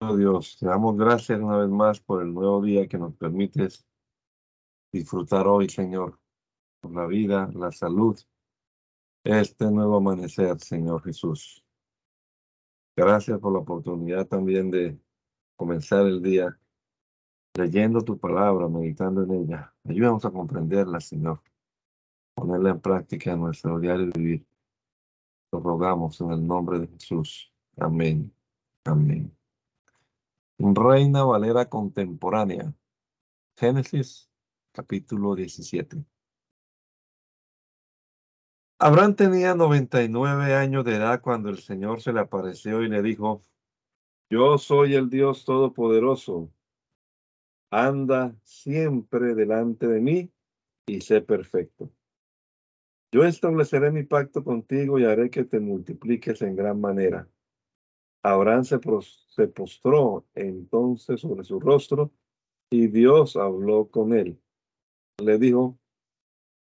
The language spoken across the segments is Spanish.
Dios, te damos gracias una vez más por el nuevo día que nos permites disfrutar hoy, Señor, la vida, la salud, este nuevo amanecer, Señor Jesús. Gracias por la oportunidad también de comenzar el día leyendo tu palabra, meditando en ella. Ayúdanos a comprenderla, Señor, ponerla en práctica en nuestro diario vivir. Lo rogamos en el nombre de Jesús. Amén. Amén. Reina Valera contemporánea. Génesis capítulo 17. Abraham tenía 99 años de edad cuando el Señor se le apareció y le dijo, yo soy el Dios Todopoderoso. Anda siempre delante de mí y sé perfecto. Yo estableceré mi pacto contigo y haré que te multipliques en gran manera. Abraham se, postró entonces sobre su rostro y Dios habló con él. Le dijo,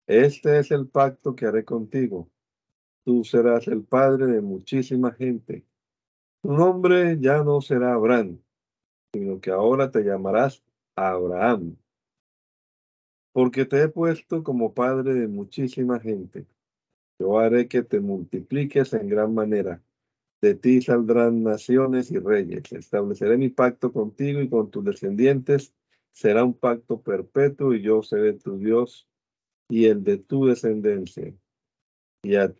este es el pacto que haré contigo. Tú serás el padre de muchísima gente. Tu nombre ya no será Abraham, sino que ahora te llamarás Abraham, porque te he puesto como padre de muchísima gente. Yo haré que te multipliques en gran manera de ti saldrán naciones y reyes. Estableceré mi pacto contigo y con tus descendientes. Será un pacto perpetuo y yo seré tu Dios y el de tu descendencia. Y a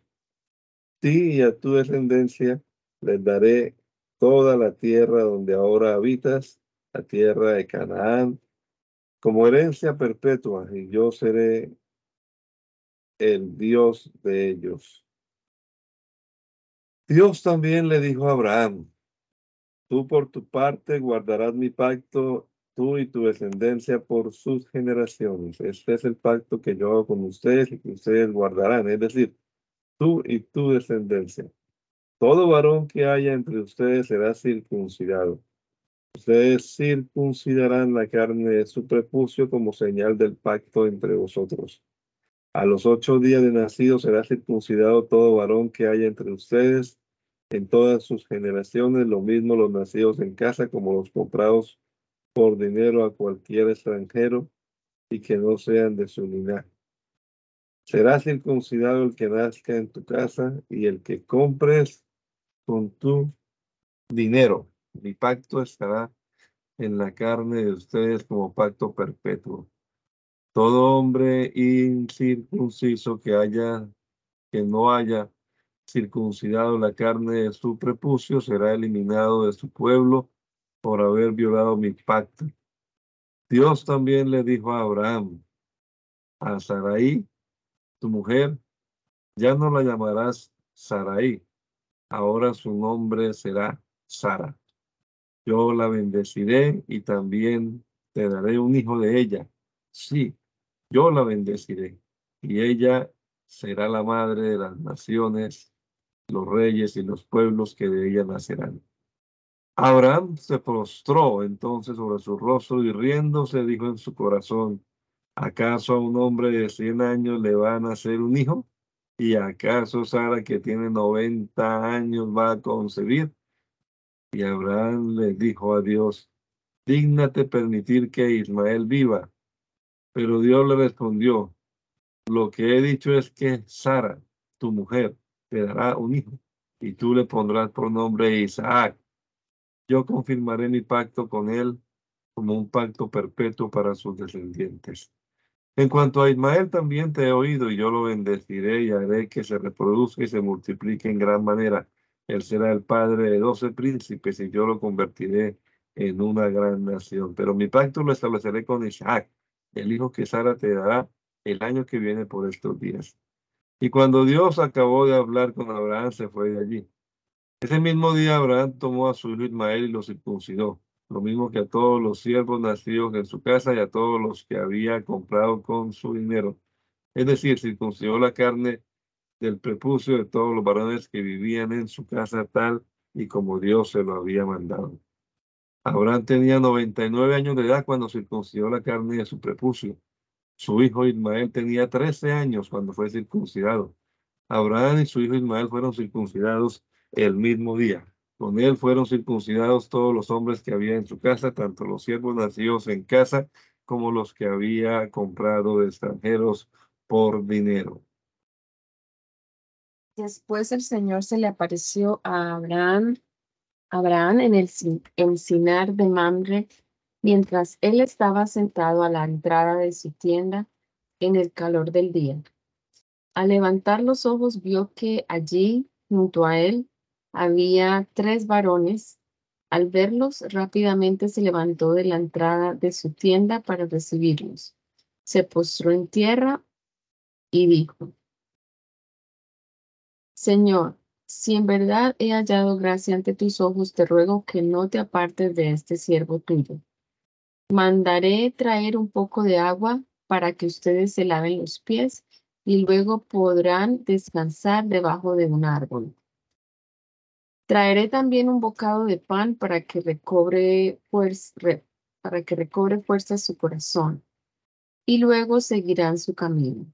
ti y a tu descendencia les daré toda la tierra donde ahora habitas, la tierra de Canaán, como herencia perpetua, y yo seré el Dios de ellos. Dios también le dijo a Abraham, tú por tu parte guardarás mi pacto, tú y tu descendencia por sus generaciones. Este es el pacto que yo hago con ustedes y que ustedes guardarán, es decir, tú y tu descendencia. Todo varón que haya entre ustedes será circuncidado. Ustedes circuncidarán la carne de su prepucio como señal del pacto entre vosotros. A los ocho días de nacido será circuncidado todo varón que haya entre ustedes en todas sus generaciones, lo mismo los nacidos en casa como los comprados por dinero a cualquier extranjero y que no sean de su linaje. Será circuncidado el que nazca en tu casa y el que compres con tu dinero. Mi pacto estará en la carne de ustedes como pacto perpetuo. Todo hombre incircunciso que haya, que no haya circuncidado la carne de su prepucio será eliminado de su pueblo por haber violado mi pacto. Dios también le dijo a Abraham, a Sarai, tu mujer, ya no la llamarás Sarai, ahora su nombre será Sara. Yo la bendeciré y también te daré un hijo de ella. Sí, yo la bendeciré y ella será la madre de las naciones, los reyes y los pueblos que de ella nacerán. Abraham se postró entonces sobre su rostro y riéndose dijo en su corazón, ¿acaso a un hombre de cien años le va a nacer un hijo? ¿Y acaso Sara que tiene noventa años va a concebir? Y Abraham le dijo a Dios, dígnate permitir que Ismael viva. Pero Dios le respondió, lo que he dicho es que Sara, tu mujer, te dará un hijo y tú le pondrás por nombre Isaac. Yo confirmaré mi pacto con él como un pacto perpetuo para sus descendientes. En cuanto a Ismael, también te he oído y yo lo bendeciré y haré que se reproduzca y se multiplique en gran manera. Él será el padre de doce príncipes y yo lo convertiré en una gran nación. Pero mi pacto lo estableceré con Isaac el hijo que Sara te dará el año que viene por estos días. Y cuando Dios acabó de hablar con Abraham, se fue de allí. Ese mismo día Abraham tomó a su hijo Ismael y lo circuncidó, lo mismo que a todos los siervos nacidos en su casa y a todos los que había comprado con su dinero. Es decir, circuncidó la carne del prepucio de todos los varones que vivían en su casa tal y como Dios se lo había mandado. Abraham tenía 99 años de edad cuando circuncidó la carne de su prepucio. Su hijo Ismael tenía 13 años cuando fue circuncidado. Abraham y su hijo Ismael fueron circuncidados el mismo día. Con él fueron circuncidados todos los hombres que había en su casa, tanto los siervos nacidos en casa como los que había comprado de extranjeros por dinero. Después el Señor se le apareció a Abraham, Abraham en el encinar de Mamre, mientras él estaba sentado a la entrada de su tienda en el calor del día. Al levantar los ojos vio que allí, junto a él, había tres varones. Al verlos, rápidamente se levantó de la entrada de su tienda para recibirlos. Se postró en tierra y dijo, Señor, si en verdad he hallado gracia ante tus ojos, te ruego que no te apartes de este siervo tuyo. Mandaré traer un poco de agua para que ustedes se laven los pies y luego podrán descansar debajo de un árbol. Traeré también un bocado de pan para que recobre, fuerza, para que recobre su corazón y luego seguirán su camino.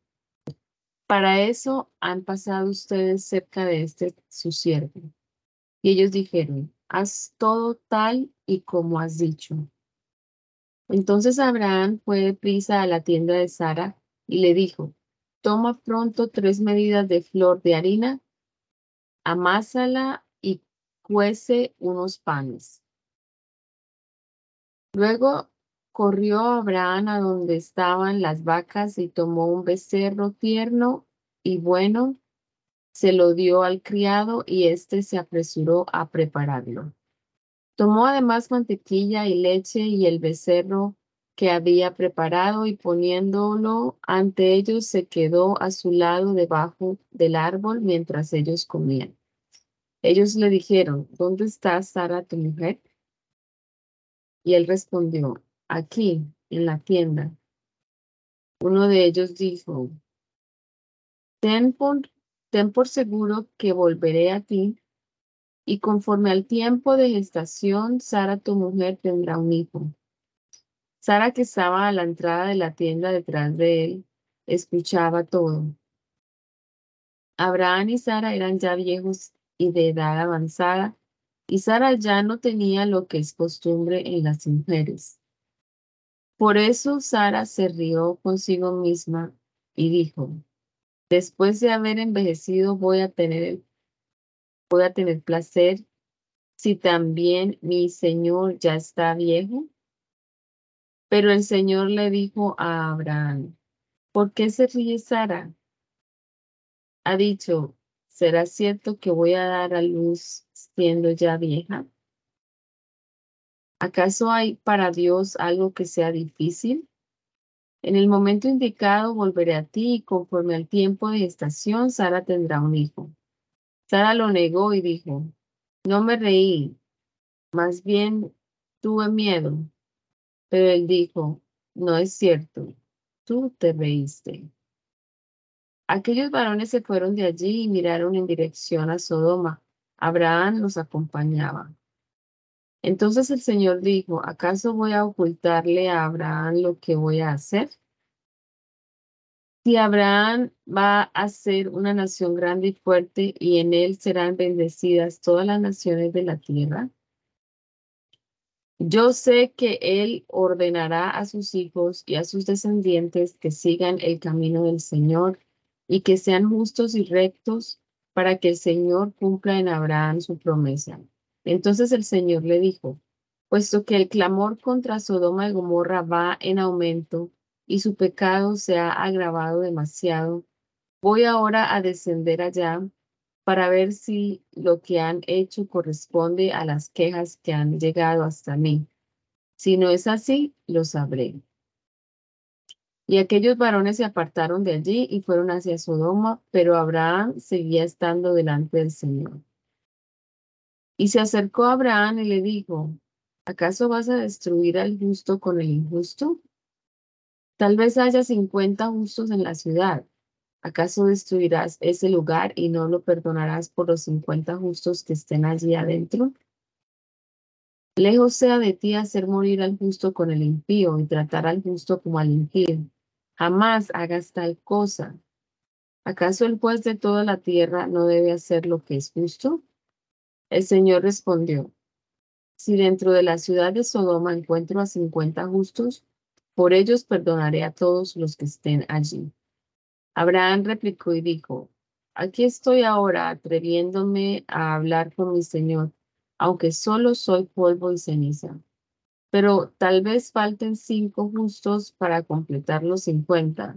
Para eso han pasado ustedes cerca de este su siervo. Y ellos dijeron, haz todo tal y como has dicho. Entonces Abraham fue prisa a la tienda de Sara y le dijo, toma pronto tres medidas de flor de harina, amásala y cuece unos panes. Luego corrió Abraham a donde estaban las vacas y tomó un becerro tierno y bueno, se lo dio al criado y éste se apresuró a prepararlo. Tomó además mantequilla y leche y el becerro que había preparado y poniéndolo ante ellos se quedó a su lado debajo del árbol mientras ellos comían. Ellos le dijeron, ¿dónde está Sara tu mujer? Y él respondió, aquí, en la tienda. Uno de ellos dijo, ten por, ten por seguro que volveré a ti, y conforme al tiempo de gestación, Sara, tu mujer, tendrá un hijo. Sara, que estaba a la entrada de la tienda detrás de él, escuchaba todo. Abraham y Sara eran ya viejos y de edad avanzada, y Sara ya no tenía lo que es costumbre en las mujeres. Por eso Sara se rió consigo misma y dijo, después de haber envejecido voy a tener, voy a tener placer si también mi Señor ya está viejo. Pero el Señor le dijo a Abraham, ¿por qué se ríe Sara? Ha dicho, ¿será cierto que voy a dar a luz siendo ya vieja? ¿Acaso hay para Dios algo que sea difícil? En el momento indicado volveré a ti y conforme al tiempo de gestación, Sara tendrá un hijo. Sara lo negó y dijo, no me reí, más bien tuve miedo. Pero él dijo, no es cierto, tú te reíste. Aquellos varones se fueron de allí y miraron en dirección a Sodoma. Abraham los acompañaba. Entonces el Señor dijo, ¿acaso voy a ocultarle a Abraham lo que voy a hacer? Si Abraham va a ser una nación grande y fuerte y en él serán bendecidas todas las naciones de la tierra, yo sé que él ordenará a sus hijos y a sus descendientes que sigan el camino del Señor y que sean justos y rectos para que el Señor cumpla en Abraham su promesa. Entonces el Señor le dijo, puesto que el clamor contra Sodoma y Gomorra va en aumento y su pecado se ha agravado demasiado, voy ahora a descender allá para ver si lo que han hecho corresponde a las quejas que han llegado hasta mí. Si no es así, lo sabré. Y aquellos varones se apartaron de allí y fueron hacia Sodoma, pero Abraham seguía estando delante del Señor. Y se acercó a Abraham y le dijo, ¿acaso vas a destruir al justo con el injusto? Tal vez haya cincuenta justos en la ciudad. ¿Acaso destruirás ese lugar y no lo perdonarás por los cincuenta justos que estén allí adentro? Lejos sea de ti hacer morir al justo con el impío y tratar al justo como al impío. Jamás hagas tal cosa. ¿Acaso el juez de toda la tierra no debe hacer lo que es justo? El Señor respondió, si dentro de la ciudad de Sodoma encuentro a cincuenta justos, por ellos perdonaré a todos los que estén allí. Abraham replicó y dijo, aquí estoy ahora atreviéndome a hablar con mi Señor, aunque solo soy polvo y ceniza. Pero tal vez falten cinco justos para completar los cincuenta.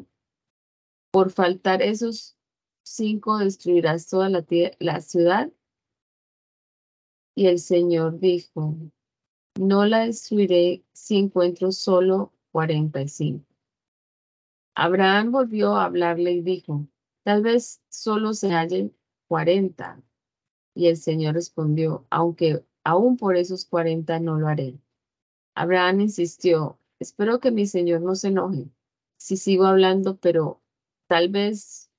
Por faltar esos cinco destruirás toda la, la ciudad. Y el Señor dijo, no la destruiré si encuentro solo cuarenta y cinco. Abraham volvió a hablarle y dijo, tal vez solo se hallen cuarenta. Y el Señor respondió, aunque aún por esos cuarenta no lo haré. Abraham insistió, espero que mi Señor no se enoje si sigo hablando, pero tal vez,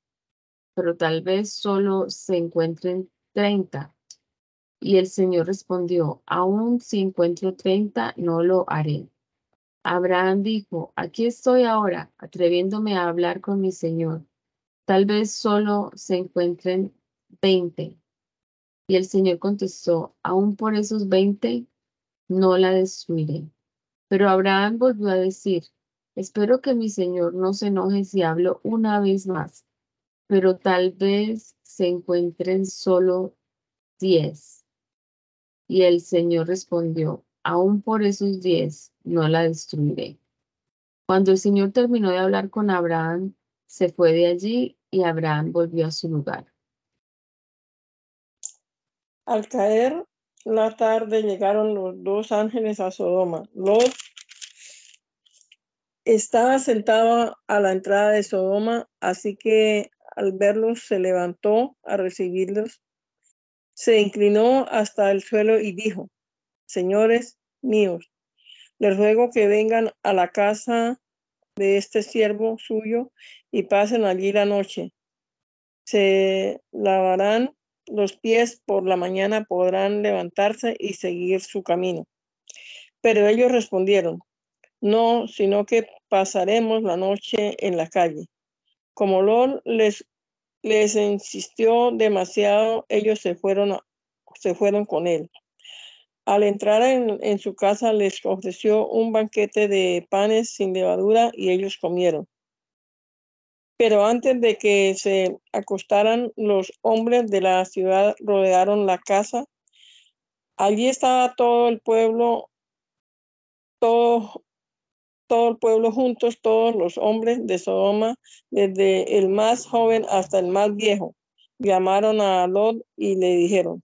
pero tal vez solo se encuentren treinta. Y el Señor respondió, aún si encuentro treinta, no lo haré. Abraham dijo, aquí estoy ahora, atreviéndome a hablar con mi Señor. Tal vez solo se encuentren veinte. Y el Señor contestó, aún por esos veinte no la destruiré. Pero Abraham volvió a decir, espero que mi Señor no se enoje si hablo una vez más, pero tal vez se encuentren solo diez. Y el Señor respondió, aún por esos diez no la destruiré. Cuando el Señor terminó de hablar con Abraham, se fue de allí y Abraham volvió a su lugar. Al caer la tarde llegaron los dos ángeles a Sodoma. Lot estaba sentado a la entrada de Sodoma, así que al verlos se levantó a recibirlos, se inclinó hasta el suelo y dijo, Señores míos, les ruego que vengan a la casa de este siervo suyo y pasen allí la noche. Se lavarán los pies por la mañana, podrán levantarse y seguir su camino. Pero ellos respondieron, no, sino que pasaremos la noche en la calle. Como Lord les, les insistió demasiado, ellos se fueron, se fueron con él. Al entrar en, su casa les ofreció un banquete de panes sin levadura y ellos comieron. Pero antes de que se acostaran, los hombres de la ciudad rodearon la casa. Allí estaba todo el pueblo, todo, todo el pueblo juntos, todos los hombres de Sodoma, desde el más joven hasta el más viejo. Llamaron a Lot y le dijeron,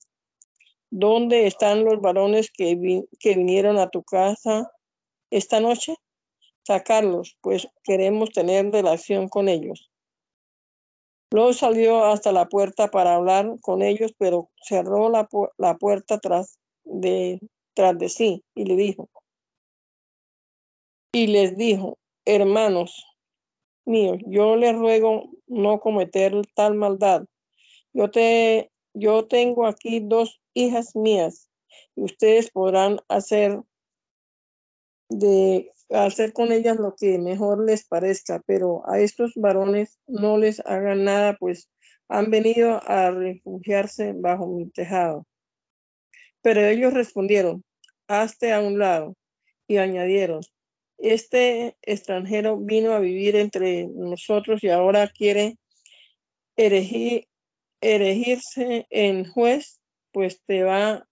¿Dónde están los varones que, vinieron a tu casa esta noche? Sacarlos, pues queremos tener relación con ellos. Luego salió hasta la puerta para hablar con ellos, pero cerró la, la puerta tras de, tras de sí y le dijo, y les dijo, hermanos míos, yo les ruego no cometer tal maldad. Yo te, yo tengo aquí dos hijas mías, y ustedes podrán hacer de hacer con ellas lo que mejor les parezca, pero a estos varones no les hagan nada, pues han venido a refugiarse bajo mi tejado. Pero ellos respondieron, hazte a un lado, y añadieron, este extranjero vino a vivir entre nosotros y ahora quiere erigirse en juez pues te va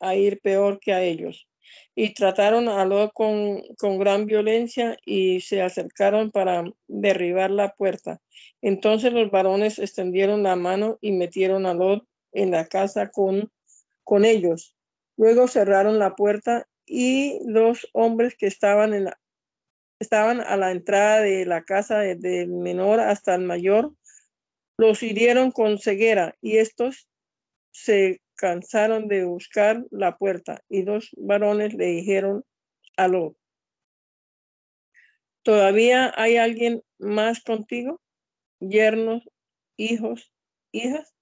a ir peor que a ellos. Y trataron a Lot con, con gran violencia y se acercaron para derribar la puerta. Entonces los varones extendieron la mano y metieron a Lot en la casa con, con ellos. Luego cerraron la puerta y los hombres que estaban, en la, estaban a la entrada de la casa desde el menor hasta el mayor los hirieron con ceguera y estos se cansaron de buscar la puerta y dos varones le dijeron a Lot, ¿todavía hay alguien más contigo? Yernos, hijos, hijas,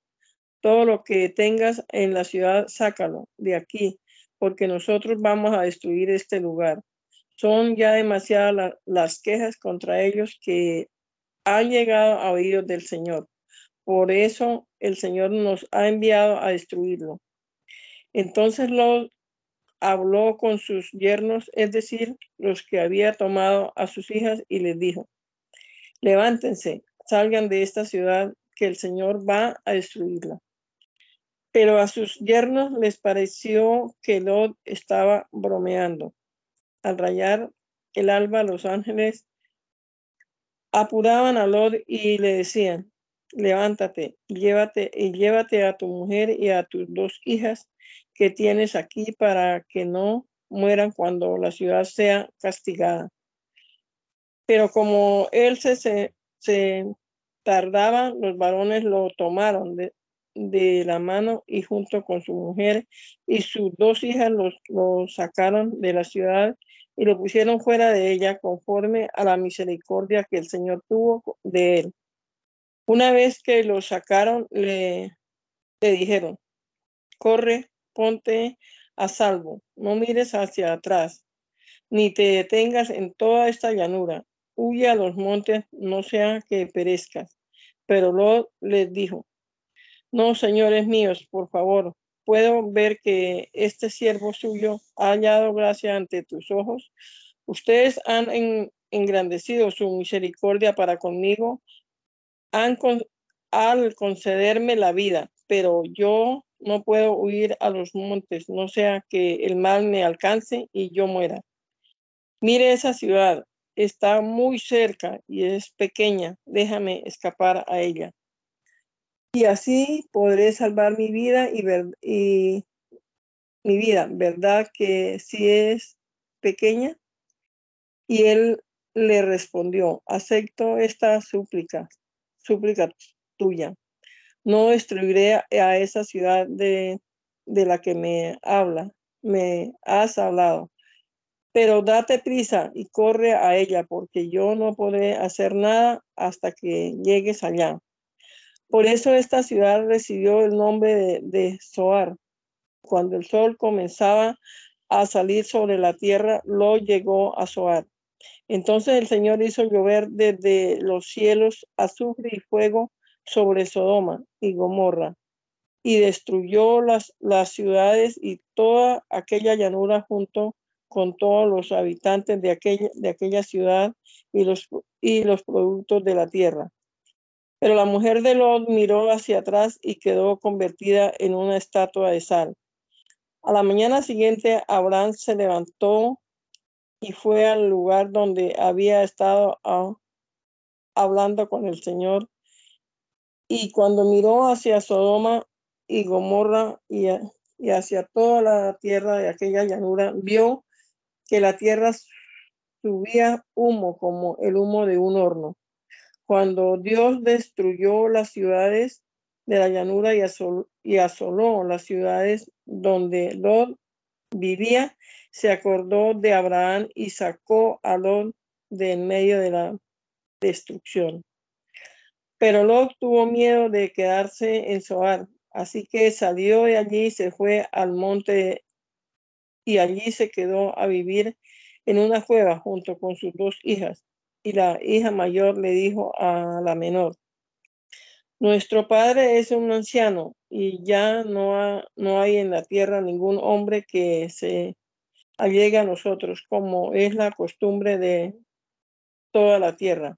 todo lo que tengas en la ciudad, sácalo de aquí, porque nosotros vamos a destruir este lugar. Son ya demasiadas las quejas contra ellos que han llegado a oídos del Señor. Por eso el Señor nos ha enviado a destruirlo. Entonces Lot habló con sus yernos, es decir, los que había tomado a sus hijas, y les dijo, levántense, salgan de esta ciudad, que el Señor va a destruirla. Pero a sus yernos les pareció que Lot estaba bromeando. Al rayar el alba, los ángeles apuraban a Lot y le decían, levántate, llévate y llévate a tu mujer y a tus dos hijas que tienes aquí para que no mueran cuando la ciudad sea castigada. Pero como él se, se, tardaba, los varones lo tomaron de, la mano y junto con su mujer y sus dos hijas lo sacaron de la ciudad y lo pusieron fuera de ella conforme a la misericordia que el Señor tuvo de él. Una vez que lo sacaron, le, dijeron, corre, ponte a salvo, no mires hacia atrás, ni te detengas en toda esta llanura, huye a los montes, no sea que perezcas. Pero Lot les dijo, no, señores míos, por favor, puedo ver que este siervo suyo ha hallado gracia ante tus ojos. Ustedes han engrandecido su misericordia para conmigo, al concederme la vida, pero yo no puedo huir a los montes, no sea que el mal me alcance y yo muera. Mire esa ciudad, está muy cerca y es pequeña, déjame escapar a ella. Y así podré salvar mi vida y, y mi vida, ¿verdad que si es pequeña? Y él le respondió, acepto esta súplica, súplica tuya no destruiré a esa ciudad de, la que me habla, me has hablado. Pero date prisa y corre a ella, porque yo no podré hacer nada hasta que llegues allá. Por eso esta ciudad recibió el nombre de, de Zoar. Cuando el sol comenzaba a salir sobre la tierra, lo llegó a Zoar. Entonces el Señor hizo llover desde los cielos azufre y fuego sobre Sodoma y Gomorra y destruyó las, las ciudades y toda aquella llanura junto con todos los habitantes de aquella, de aquella ciudad y los, y los productos de la tierra. Pero la mujer de Lot miró hacia atrás y quedó convertida en una estatua de sal. A la mañana siguiente, Abraham se levantó y fue al lugar donde había estado ah, hablando con el Señor y cuando miró hacia Sodoma y Gomorra y, hacia toda la tierra de aquella llanura, vio que la tierra subía humo como el humo de un horno. Cuando Dios destruyó las ciudades de la llanura y, y asoló las ciudades donde Lot vivía, se acordó de Abraham y sacó a Lot de en medio de la destrucción. Pero Lot tuvo miedo de quedarse en Zoar, así que salió de allí y se fue al monte y allí se quedó a vivir en una cueva junto con sus dos hijas. Y la hija mayor le dijo a la menor, nuestro padre es un anciano y ya no, no hay en la tierra ningún hombre que se a nosotros, como es la costumbre de toda la tierra.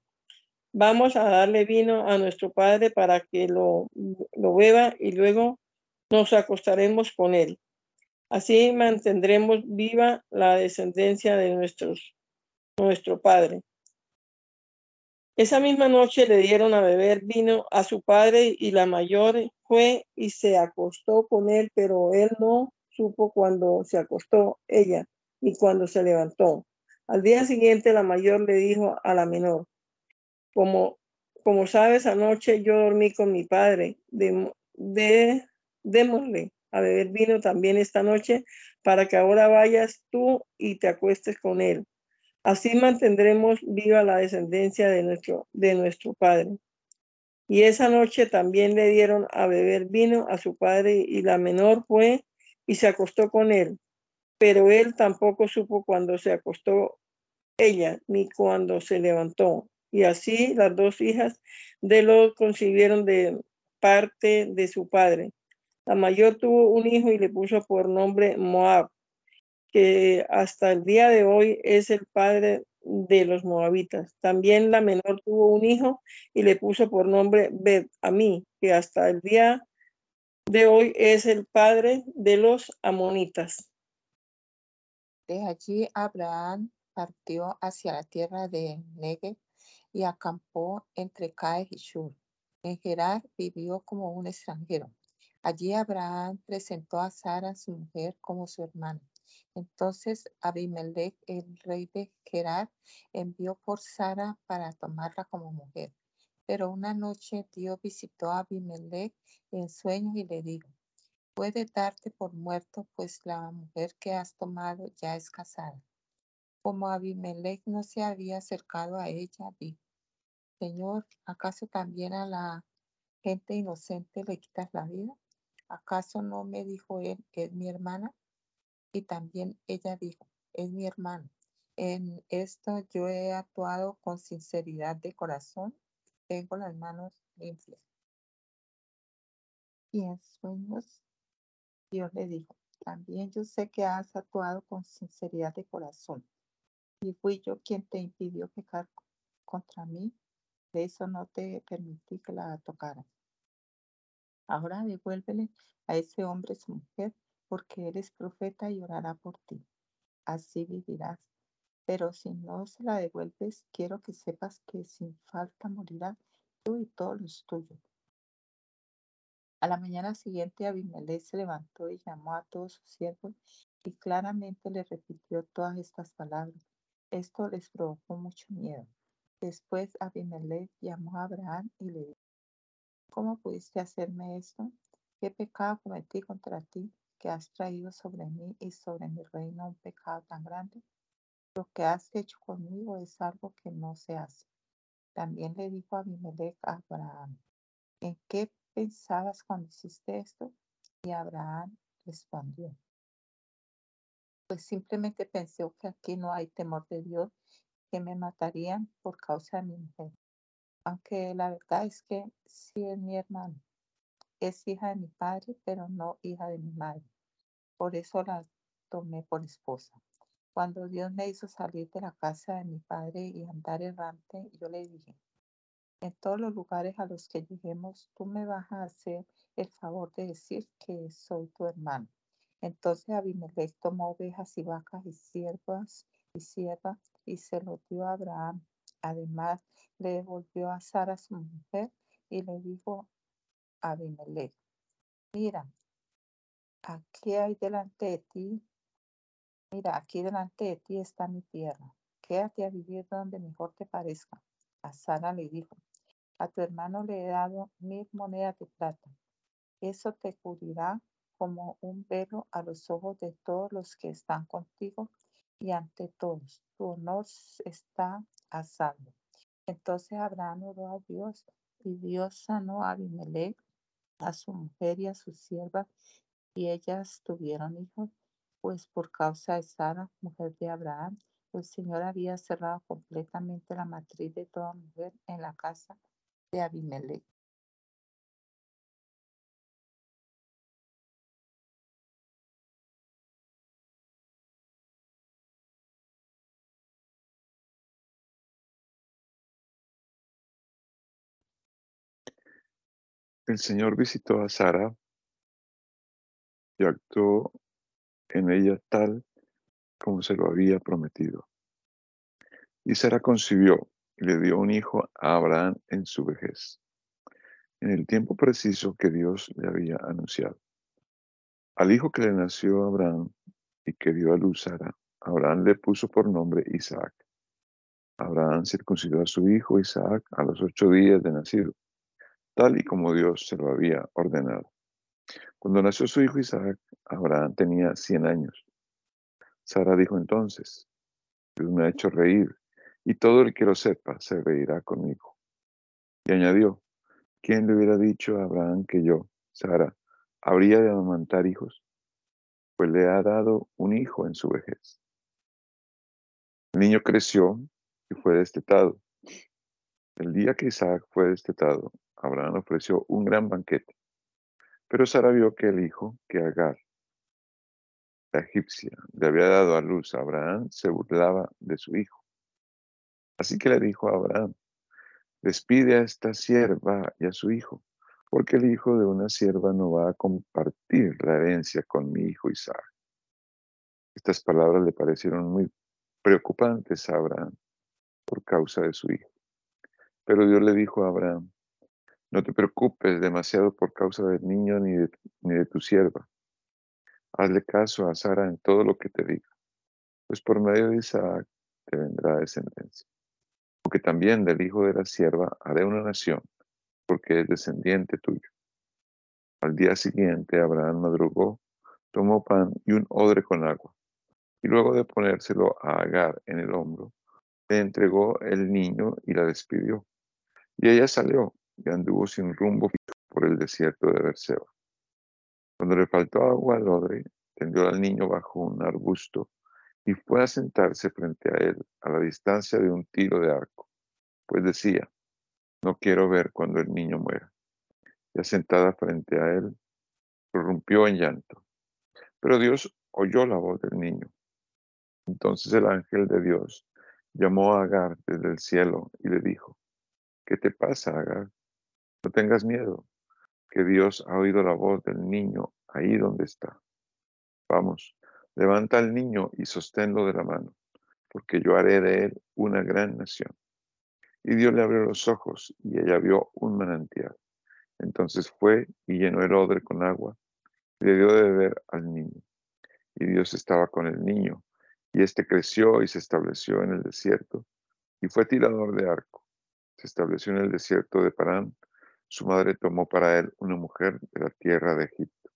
Vamos a darle vino a nuestro padre para que lo, lo beba y luego nos acostaremos con él. Así mantendremos viva la descendencia de nuestros, nuestro padre. Esa misma noche le dieron a beber vino a su padre y la mayor fue y se acostó con él, pero él no supo cuando se acostó ella y cuando se levantó. Al día siguiente la mayor le dijo a la menor, como, como sabes, anoche yo dormí con mi padre. De, démosle a beber vino también esta noche para que ahora vayas tú y te acuestes con él. Así mantendremos viva la descendencia de nuestro, de nuestro padre. Y esa noche también le dieron a beber vino a su padre y la menor fue y se acostó con él. Pero él tampoco supo cuando se acostó ella ni cuando se levantó. Y así las dos hijas de Lot concibieron de parte de su padre. La mayor tuvo un hijo y le puso por nombre Moab, que hasta el día de hoy es el padre de los moabitas. También la menor tuvo un hijo y le puso por nombre Bet Amí, que hasta el día de hoy es el padre de los amonitas. De allí Abraham partió hacia la tierra de Negev y acampó entre Cae y Shur. En Gerar vivió como un extranjero. Allí Abraham presentó a Sara, su mujer, como su hermana. Entonces Abimelech, el rey de Gerar, envió por Sara para tomarla como mujer. Pero una noche Dios visitó a Abimelech en sueños y le dijo, puede darte por muerto, pues la mujer que has tomado ya es casada. Como Abimelech no se había acercado a ella, dijo, Señor, ¿acaso también a la gente inocente le quitas la vida? ¿Acaso no me dijo él, es mi hermana? Y también ella dijo, es mi hermano. En esto yo he actuado con sinceridad de corazón. Tengo las manos limpias. Y en sueños Dios le dijo, también yo sé que has actuado con sinceridad de corazón. Y fui yo quien te impidió pecar contra mí. De eso no te permití que la tocara. Ahora devuélvele a ese hombre su mujer porque eres profeta y orará por ti. Así vivirás. Pero si no se la devuelves, quiero que sepas que sin falta morirá tú y todos los tuyos. A la mañana siguiente Abimelech se levantó y llamó a todos sus siervos y claramente le repitió todas estas palabras. Esto les provocó mucho miedo. Después Abimelech llamó a Abraham y le dijo, ¿cómo pudiste hacerme esto? ¿Qué pecado cometí contra ti? que has traído sobre mí y sobre mi reino un pecado tan grande? Lo que has hecho conmigo es algo que no se hace. También le dijo Abimelech a Abraham, ¿en qué pensabas cuando hiciste esto? Y Abraham respondió, pues simplemente pensé que aquí no hay temor de Dios, que me matarían por causa de mi mujer. Aunque la verdad es que sí es mi hermano es hija de mi padre, pero no hija de mi madre. Por eso la tomé por esposa. Cuando Dios me hizo salir de la casa de mi padre y andar errante, yo le dije, en todos los lugares a los que lleguemos, tú me vas a hacer el favor de decir que soy tu hermano. Entonces Abimelech tomó ovejas y vacas y siervas y siervas y se lo dio a Abraham. Además, le devolvió a Sara su mujer y le dijo Abimelech, mira, aquí hay delante de ti, mira, aquí delante de ti está mi tierra, quédate a vivir donde mejor te parezca. A Sara le dijo, a tu hermano le he dado mil monedas de plata, eso te cubrirá como un velo a los ojos de todos los que están contigo y ante todos. Tu honor está a salvo. Entonces Abraham oró a Dios y Dios sanó a Abimelech a su mujer y a su sierva, y ellas tuvieron hijos, pues por causa de Sara, mujer de Abraham, el Señor había cerrado completamente la matriz de toda mujer en la casa de Abimelech. El Señor visitó a Sara y actuó en ella tal como se lo había prometido. Y Sara concibió y le dio un hijo a Abraham en su vejez, en el tiempo preciso que Dios le había anunciado. Al hijo que le nació a Abraham y que dio a luz Sara, Abraham le puso por nombre Isaac. Abraham circuncidó a su hijo Isaac a los ocho días de nacido tal y como Dios se lo había ordenado. Cuando nació su hijo Isaac, Abraham tenía 100 años. Sara dijo entonces, Dios me ha hecho reír, y todo el que lo sepa se reirá conmigo. Y añadió, ¿quién le hubiera dicho a Abraham que yo, Sara, habría de amamantar hijos? Pues le ha dado un hijo en su vejez. El niño creció y fue destetado. El día que Isaac fue destetado, Abraham ofreció un gran banquete. Pero Sara vio que el hijo que Agar, la egipcia, le había dado a luz a Abraham, se burlaba de su hijo. Así que le dijo a Abraham, despide a esta sierva y a su hijo, porque el hijo de una sierva no va a compartir la herencia con mi hijo Isaac. Estas palabras le parecieron muy preocupantes a Abraham por causa de su hijo. Pero Dios le dijo a Abraham, no te preocupes demasiado por causa del niño ni de, ni de tu sierva. Hazle caso a Sara en todo lo que te diga, pues por medio de Isaac te vendrá descendencia. Porque también del hijo de la sierva haré una nación, porque es descendiente tuyo. Al día siguiente Abraham madrugó, tomó pan y un odre con agua, y luego de ponérselo a Agar en el hombro, le entregó el niño y la despidió. Y ella salió y anduvo sin rumbo por el desierto de Berseba. Cuando le faltó agua al odre, tendió al niño bajo un arbusto y fue a sentarse frente a él a la distancia de un tiro de arco, pues decía, no quiero ver cuando el niño muera. Ya sentada frente a él, prorrumpió en llanto. Pero Dios oyó la voz del niño. Entonces el ángel de Dios llamó a Agar desde el cielo y le dijo, ¿qué te pasa, Agar? No tengas miedo, que Dios ha oído la voz del niño ahí donde está. Vamos, levanta al niño y sosténlo de la mano, porque yo haré de él una gran nación. Y Dios le abrió los ojos y ella vio un manantial. Entonces fue y llenó el odre con agua y le dio de beber al niño. Y Dios estaba con el niño, y éste creció y se estableció en el desierto, y fue tirador de arco. Se estableció en el desierto de Parán. Su madre tomó para él una mujer de la tierra de Egipto.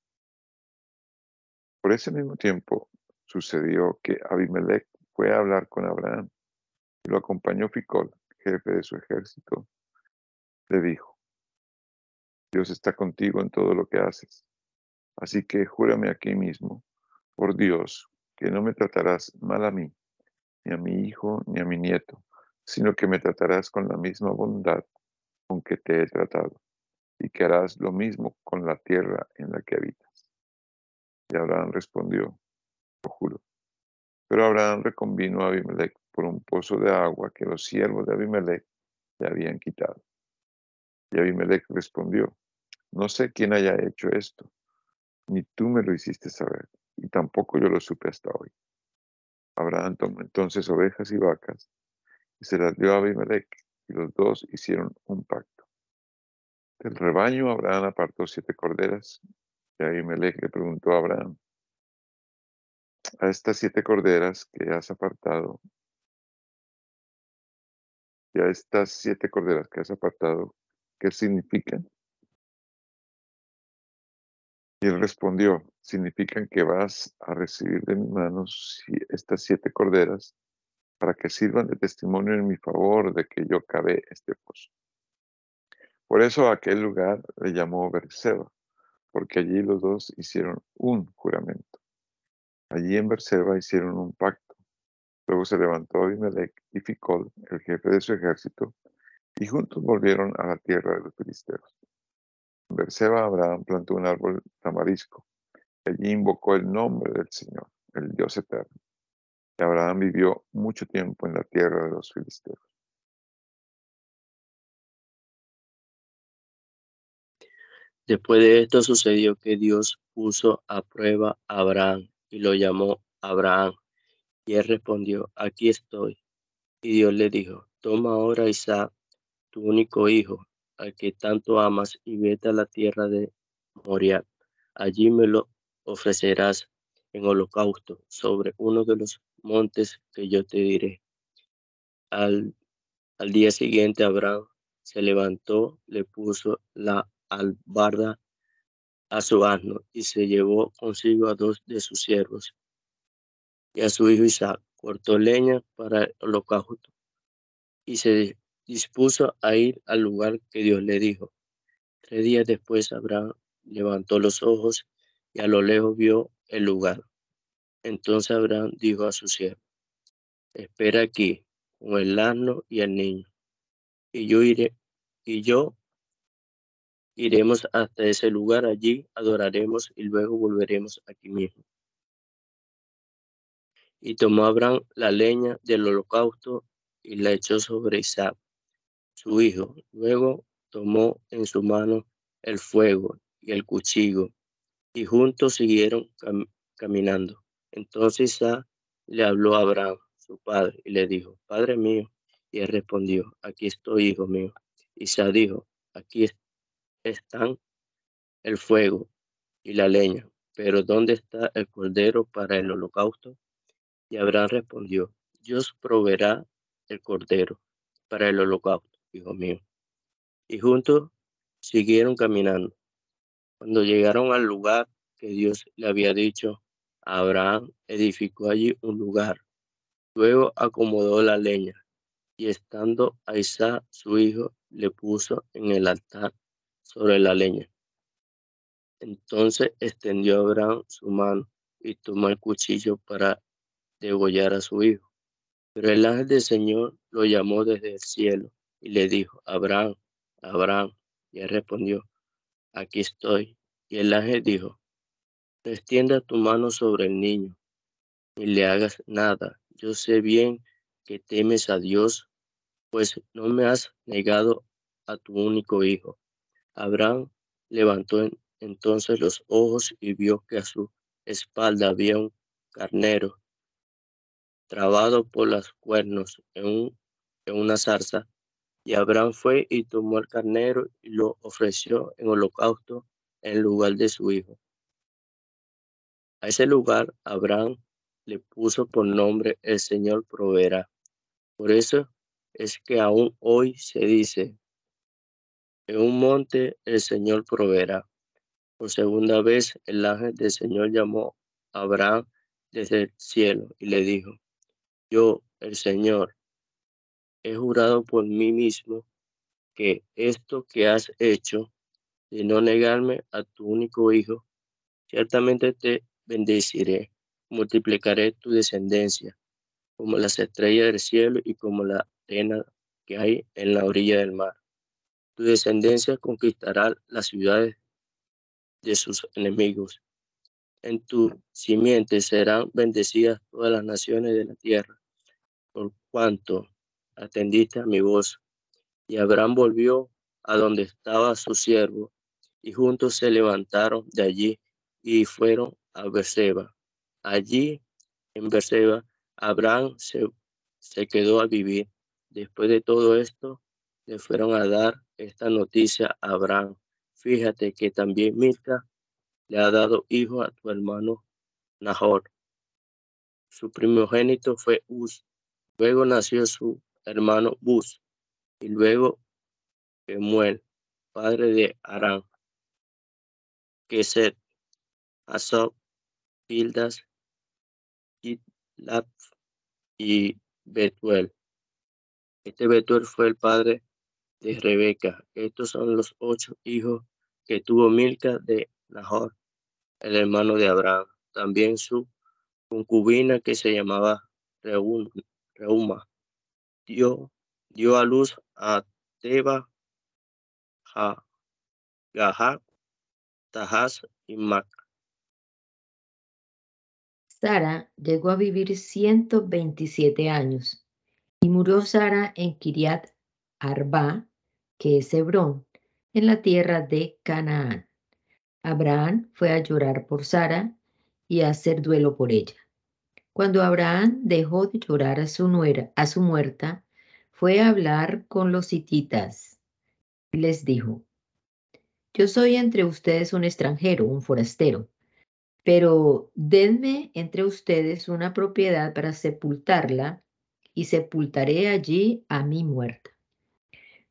Por ese mismo tiempo sucedió que Abimelech fue a hablar con Abraham, y lo acompañó Ficol, jefe de su ejército, le dijo, Dios está contigo en todo lo que haces. Así que júrame aquí mismo, por Dios, que no me tratarás mal a mí, ni a mi hijo, ni a mi nieto, sino que me tratarás con la misma bondad con que te he tratado, y que harás lo mismo con la tierra en la que habitas. Y Abraham respondió, lo juro. Pero Abraham reconvino a Abimelech por un pozo de agua que los siervos de Abimelech le habían quitado. Y Abimelech respondió, no sé quién haya hecho esto, ni tú me lo hiciste saber, y tampoco yo lo supe hasta hoy. Abraham tomó entonces ovejas y vacas, y se las dio a Abimelech, y los dos hicieron un pacto. Del rebaño Abraham apartó siete corderas, y Abimelech le preguntó a Abraham, a estas siete corderas que has apartado, y a estas siete corderas que has apartado, ¿qué significan? Y él respondió, significan que vas a recibir de mis manos estas siete corderas para que sirvan de testimonio en mi favor de que yo cavé este pozo. Por eso aquel lugar le llamó Berseba, porque allí los dos hicieron un juramento. Allí en Berseba hicieron un pacto. Luego se levantó Abimelech y Ficol, el jefe de su ejército, y juntos volvieron a la tierra de los filisteos. En Berseba Abraham plantó un árbol tamarisco. Allí invocó el nombre del Señor, el Dios eterno. Y Abraham vivió mucho tiempo en la tierra de los filisteos. Después de esto sucedió que Dios puso a prueba a Abraham y lo llamó Abraham. Y él respondió, aquí estoy. Y Dios le dijo, toma ahora Isaac, tu único hijo, al que tanto amas, y vete a la tierra de Moriah. Allí me lo ofrecerás en holocausto sobre uno de los montes que yo te diré. Al, al día siguiente Abraham se levantó, le puso la albarda a su asno y se llevó consigo a dos de sus siervos y a su hijo Isaac. Cortó leña para el holocausto y se dispuso a ir al lugar que Dios le dijo. Tres días después Abraham levantó los ojos y a lo lejos vio el lugar. Entonces Abraham dijo a su siervo, espera aquí con el asno y el niño, y yo iré, y yo Iremos hasta ese lugar, allí adoraremos y luego volveremos aquí mismo. Y tomó Abraham la leña del holocausto y la echó sobre Isaac, su hijo. Luego tomó en su mano el fuego y el cuchillo, y juntos siguieron caminando. Entonces Isaac le habló a Abraham, su padre, y le dijo, Padre mío. Y él respondió, aquí estoy, hijo mío. Isaac dijo, aquí están el fuego y la leña, pero ¿dónde está el cordero para el holocausto? Y Abraham respondió, Dios proveerá el cordero para el holocausto, hijo mío. Y juntos siguieron caminando. Cuando llegaron al lugar que Dios le había dicho, Abraham edificó allí un lugar. Luego acomodó la leña y estando Isaac su hijo, le puso en el altar sobre la leña. Entonces extendió Abraham su mano y tomó el cuchillo para degollar a su hijo. Pero el ángel del Señor lo llamó desde el cielo y le dijo, Abraham, Abraham. Y él respondió, aquí estoy. Y el ángel dijo, extienda tu mano sobre el niño, ni le hagas nada. Yo sé bien que temes a Dios, pues no me has negado a tu único hijo. Abraham levantó entonces los ojos y vio que a su espalda había un carnero trabado por los cuernos en, en una zarza. Y Abraham fue y tomó el carnero y lo ofreció en holocausto en lugar de su hijo. A ese lugar Abraham le puso por nombre el Señor proveerá. Por eso es que aún hoy se dice, en un monte el Señor proveerá. Por segunda vez el ángel del Señor llamó a Abraham desde el cielo y le dijo, yo, el Señor, he jurado por mí mismo que esto que has hecho de no negarme a tu único hijo, ciertamente te bendeciré, multiplicaré tu descendencia como las estrellas del cielo y como la arena que hay en la orilla del mar. Tu descendencia conquistará las ciudades de sus enemigos. En tu simiente serán bendecidas todas las naciones de la tierra, por cuanto atendiste a mi voz. Y Abraham volvió a donde estaba su siervo, y juntos se levantaron de allí y fueron a Berseba. Allí, en Berseba, Abraham se, se quedó a vivir. Después de todo esto, le fueron a dar esta noticia a Abraham. Fíjate que también Milca le ha dado hijo a tu hermano Nahor. Su primogénito fue Uz. Luego nació su hermano Bus. Y luego Emuel, padre de Arán. Keset, Asop, Pildas, Kitlat y Betuel. Este Betuel fue el padre de Rebeca. Estos son los ocho hijos que tuvo Milca de Nahor, el hermano de Abraham. También su concubina que se llamaba Reuma. Dio, dio a luz a Teba, Gahak, Tahaz y Mac. Sara llegó a vivir 127 años y murió Sara en Kiriat Arba, que es Hebrón, en la tierra de Canaán. Abraham fue a llorar por Sara y a hacer duelo por ella. Cuando Abraham dejó de llorar a su, nuera, a su muerta, fue a hablar con los hititas. Les dijo, yo soy entre ustedes un extranjero, un forastero, pero denme entre ustedes una propiedad para sepultarla y sepultaré allí a mi muerta.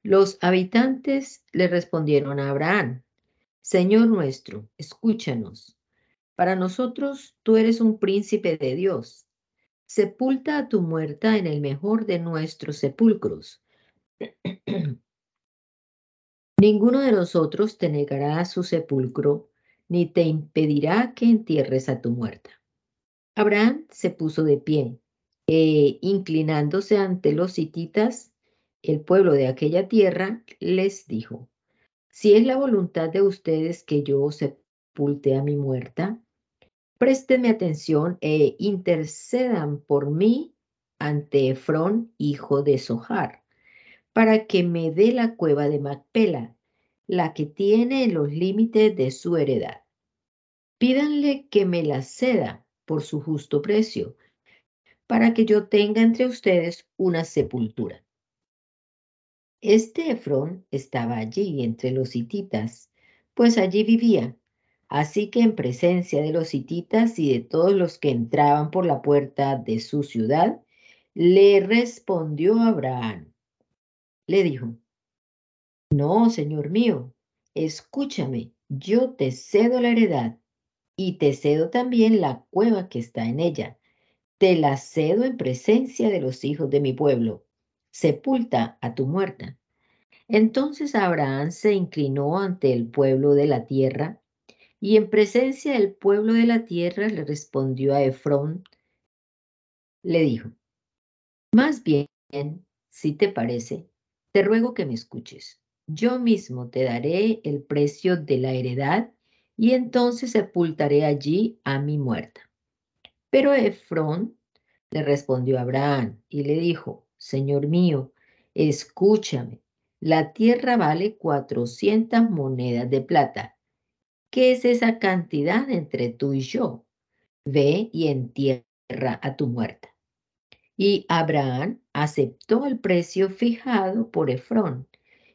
Los habitantes le respondieron a Abraham, Señor nuestro, escúchanos. Para nosotros tú eres un príncipe de Dios. Sepulta a tu muerta en el mejor de nuestros sepulcros. Ninguno de nosotros te negará su sepulcro, ni te impedirá que entierres a tu muerta. Abraham se puso de pie, e inclinándose ante los hititas, el pueblo de aquella tierra, les dijo, si es la voluntad de ustedes que yo sepulte a mi muerta, préstenme atención e intercedan por mí ante Efrón, hijo de Sohar, para que me dé la cueva de Macpela, la que tiene en los límites de su heredad. Pídanle que me la ceda por su justo precio, para que yo tenga entre ustedes una sepultura. Este Efrón estaba allí entre los hititas, pues allí vivía. Así que en presencia de los hititas y de todos los que entraban por la puerta de su ciudad, le respondió Abraham. Le dijo, no, señor mío, escúchame, yo te cedo la heredad y te cedo también la cueva que está en ella. Te la cedo en presencia de los hijos de mi pueblo. Sepulta a tu muerta. Entonces Abraham se inclinó ante el pueblo de la tierra y en presencia del pueblo de la tierra le respondió a Efrón, le dijo, más bien, si te parece, te ruego que me escuches. Yo mismo te daré el precio de la heredad y entonces sepultaré allí a mi muerta. Pero Efrón le respondió a Abraham y le dijo, Señor mío, escúchame, la tierra vale cuatrocientas monedas de plata. ¿Qué es esa cantidad entre tú y yo? Ve y entierra a tu muerta. Y Abraham aceptó el precio fijado por Efrón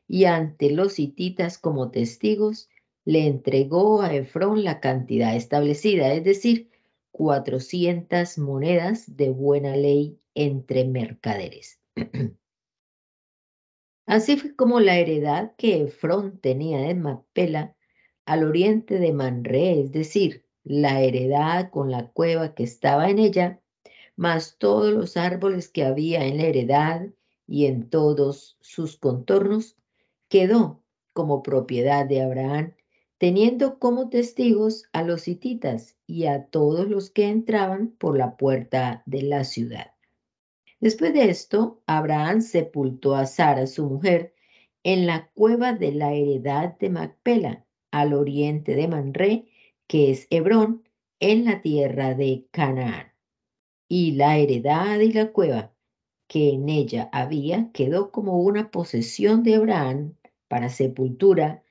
y ante los hititas como testigos le entregó a Efrón la cantidad establecida, es decir, 400 monedas de buena ley entre mercaderes. Así fue como la heredad que Efrón tenía de Macpela al oriente de Manre, es decir, la heredad con la cueva que estaba en ella, más todos los árboles que había en la heredad y en todos sus contornos, quedó como propiedad de Abraham teniendo como testigos a los hititas y a todos los que entraban por la puerta de la ciudad. Después de esto, Abraham sepultó a Sara, su mujer, en la cueva de la heredad de Macpela, al oriente de Manré, que es Hebrón, en la tierra de Canaán. Y la heredad y la cueva que en ella había quedó como una posesión de Abraham para sepultura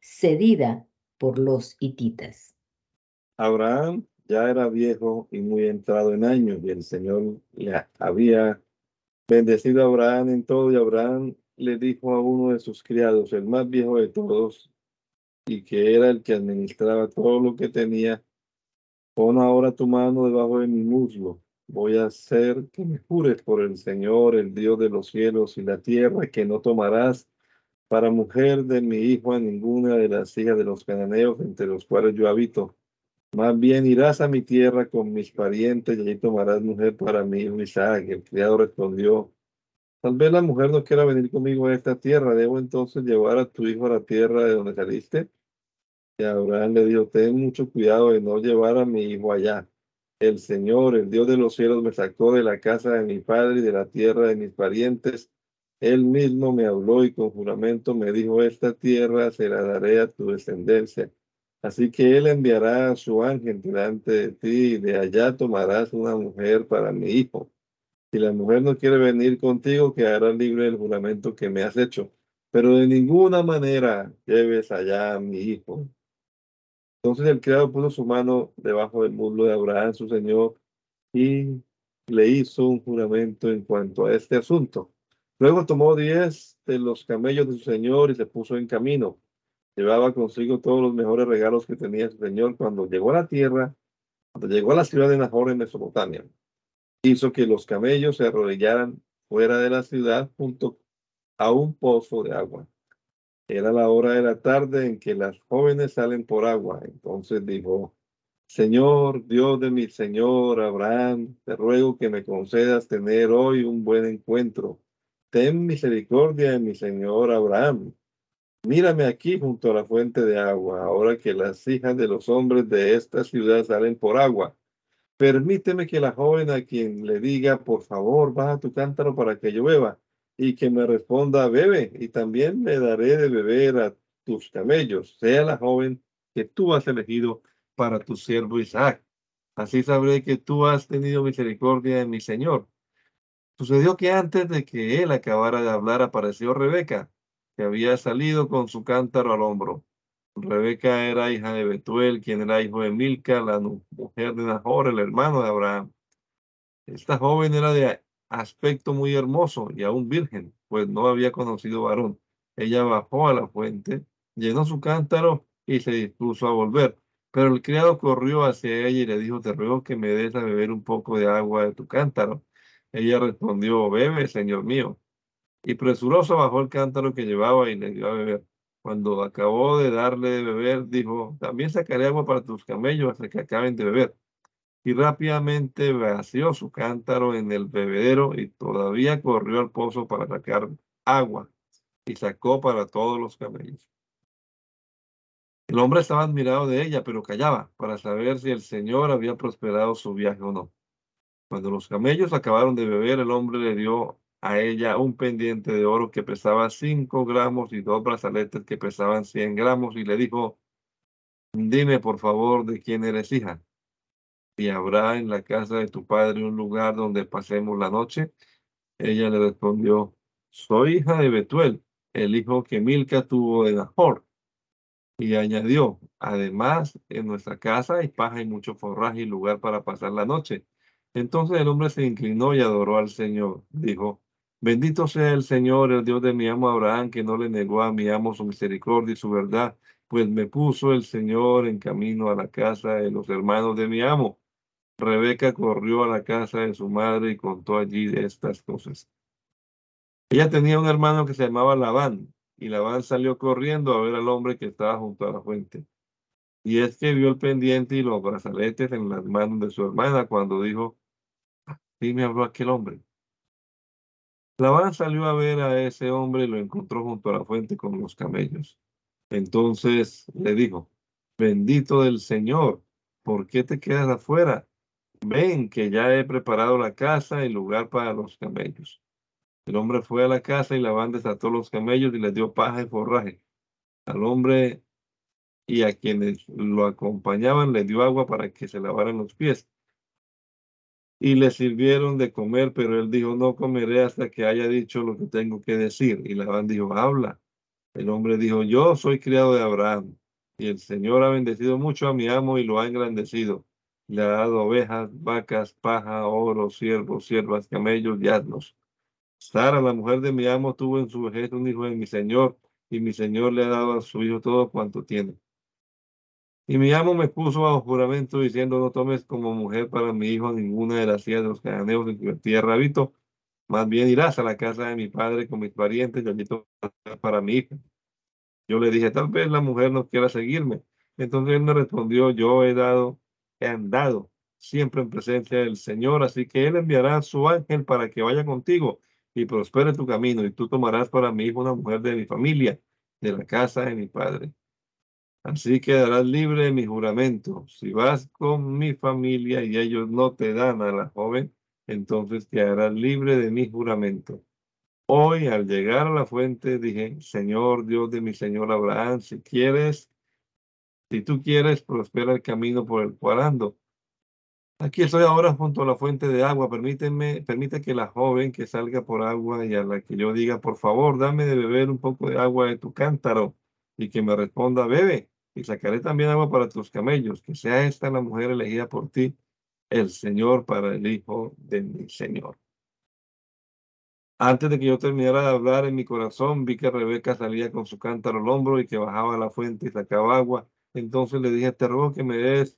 cedida por los hititas. Abraham ya era viejo y muy entrado en años y el Señor le había bendecido a Abraham en todo y Abraham le dijo a uno de sus criados, el más viejo de todos y que era el que administraba todo lo que tenía, pon ahora tu mano debajo de mi muslo. Voy a hacer que me jures por el Señor, el Dios de los cielos y la tierra, que no tomarás para mujer de mi hijo a ninguna de las hijas de los cananeos entre los cuales yo habito. Más bien irás a mi tierra con mis parientes y allí tomarás mujer para hijo Isaac. El criado respondió, tal vez la mujer no quiera venir conmigo a esta tierra. ¿Debo entonces llevar a tu hijo a la tierra de donde saliste? Y Abraham le dijo, ten mucho cuidado de no llevar a mi hijo allá. El Señor, el Dios de los cielos, me sacó de la casa de mi padre y de la tierra de mis parientes él mismo me habló y con juramento me dijo, esta tierra se la daré a tu descendencia. Así que él enviará su ángel delante de ti y de allá tomarás una mujer para mi hijo. Si la mujer no quiere venir contigo, quedará libre del juramento que me has hecho. Pero de ninguna manera lleves allá a mi hijo. Entonces el criado puso su mano debajo del muslo de Abraham, su señor, y le hizo un juramento en cuanto a este asunto. Luego tomó diez de los camellos de su señor y se puso en camino. Llevaba consigo todos los mejores regalos que tenía su señor cuando llegó a la tierra, cuando llegó a la ciudad de Nahor en Mesopotamia. Hizo que los camellos se arrodillaran fuera de la ciudad junto a un pozo de agua. Era la hora de la tarde en que las jóvenes salen por agua. Entonces dijo, Señor, Dios de mi Señor Abraham, te ruego que me concedas tener hoy un buen encuentro ten misericordia de mi señor Abraham. Mírame aquí junto a la fuente de agua, ahora que las hijas de los hombres de esta ciudad salen por agua. Permíteme que la joven a quien le diga, por favor, baja tu cántaro para que yo beba, y que me responda, bebe, y también le daré de beber a tus camellos, sea la joven que tú has elegido para tu siervo Isaac. Así sabré que tú has tenido misericordia de mi Señor. Sucedió que antes de que él acabara de hablar apareció Rebeca, que había salido con su cántaro al hombro. Rebeca era hija de Betuel, quien era hijo de Milca, la mujer de Nahor, el hermano de Abraham. Esta joven era de aspecto muy hermoso y aún virgen, pues no había conocido varón. Ella bajó a la fuente, llenó su cántaro y se dispuso a volver. Pero el criado corrió hacia ella y le dijo, te ruego que me des a beber un poco de agua de tu cántaro. Ella respondió, bebe, señor mío. Y presuroso bajó el cántaro que llevaba y le dio a beber. Cuando acabó de darle de beber, dijo, también sacaré agua para tus camellos hasta que acaben de beber. Y rápidamente vació su cántaro en el bebedero y todavía corrió al pozo para sacar agua y sacó para todos los camellos. El hombre estaba admirado de ella, pero callaba para saber si el Señor había prosperado su viaje o no. Cuando los camellos acabaron de beber, el hombre le dio a ella un pendiente de oro que pesaba cinco gramos y dos brazaletes que pesaban cien gramos y le dijo, dime por favor de quién eres hija. Y habrá en la casa de tu padre un lugar donde pasemos la noche. Ella le respondió, soy hija de Betuel, el hijo que Milca tuvo de Nahor. Y añadió, además, en nuestra casa hay paja y mucho forraje y lugar para pasar la noche. Entonces el hombre se inclinó y adoró al Señor. Dijo, bendito sea el Señor, el Dios de mi amo Abraham, que no le negó a mi amo su misericordia y su verdad, pues me puso el Señor en camino a la casa de los hermanos de mi amo. Rebeca corrió a la casa de su madre y contó allí de estas cosas. Ella tenía un hermano que se llamaba Labán, y Labán salió corriendo a ver al hombre que estaba junto a la fuente. Y es que vio el pendiente y los brazaletes en las manos de su hermana cuando dijo, sí me habló aquel hombre. Labán salió a ver a ese hombre y lo encontró junto a la fuente con los camellos. Entonces le dijo, bendito del Señor, ¿por qué te quedas afuera? Ven que ya he preparado la casa y lugar para los camellos. El hombre fue a la casa y Labán desató los camellos y les dio paja y forraje. Al hombre y a quienes lo acompañaban le dio agua para que se lavaran los pies. Y le sirvieron de comer, pero él dijo, no comeré hasta que haya dicho lo que tengo que decir. Y Labán dijo, habla. El hombre dijo, yo soy criado de Abraham, y el Señor ha bendecido mucho a mi amo y lo ha engrandecido. Le ha dado ovejas, vacas, paja, oro, siervos, siervas, camellos y asnos. Sara, la mujer de mi amo, tuvo en su vejez un hijo de mi señor, y mi señor le ha dado a su hijo todo cuanto tiene. Y mi amo me puso bajo juramento diciendo, no tomes como mujer para mi hijo ninguna de las hijas de los cananeos en tierra habito, más bien irás a la casa de mi padre con mis parientes y allí para mi hija. Yo le dije, tal vez la mujer no quiera seguirme. Entonces él me respondió, yo he dado, he andado siempre en presencia del Señor, así que él enviará a su ángel para que vaya contigo y prospere tu camino, y tú tomarás para mi hijo una mujer de mi familia, de la casa de mi padre. Así quedarás libre de mi juramento. Si vas con mi familia y ellos no te dan a la joven, entonces quedarás libre de mi juramento. Hoy, al llegar a la fuente, dije, Señor Dios de mi Señor Abraham, si quieres, si tú quieres, prospera el camino por el cual ando Aquí estoy ahora junto a la fuente de agua. Permíteme, permite que la joven que salga por agua y a la que yo diga, por favor, dame de beber un poco de agua de tu cántaro y que me responda, bebe y sacaré también agua para tus camellos, que sea esta la mujer elegida por ti, el Señor para el hijo de mi Señor. Antes de que yo terminara de hablar en mi corazón, vi que Rebeca salía con su cántaro al hombro y que bajaba a la fuente y sacaba agua. Entonces le dije, te ruego que me des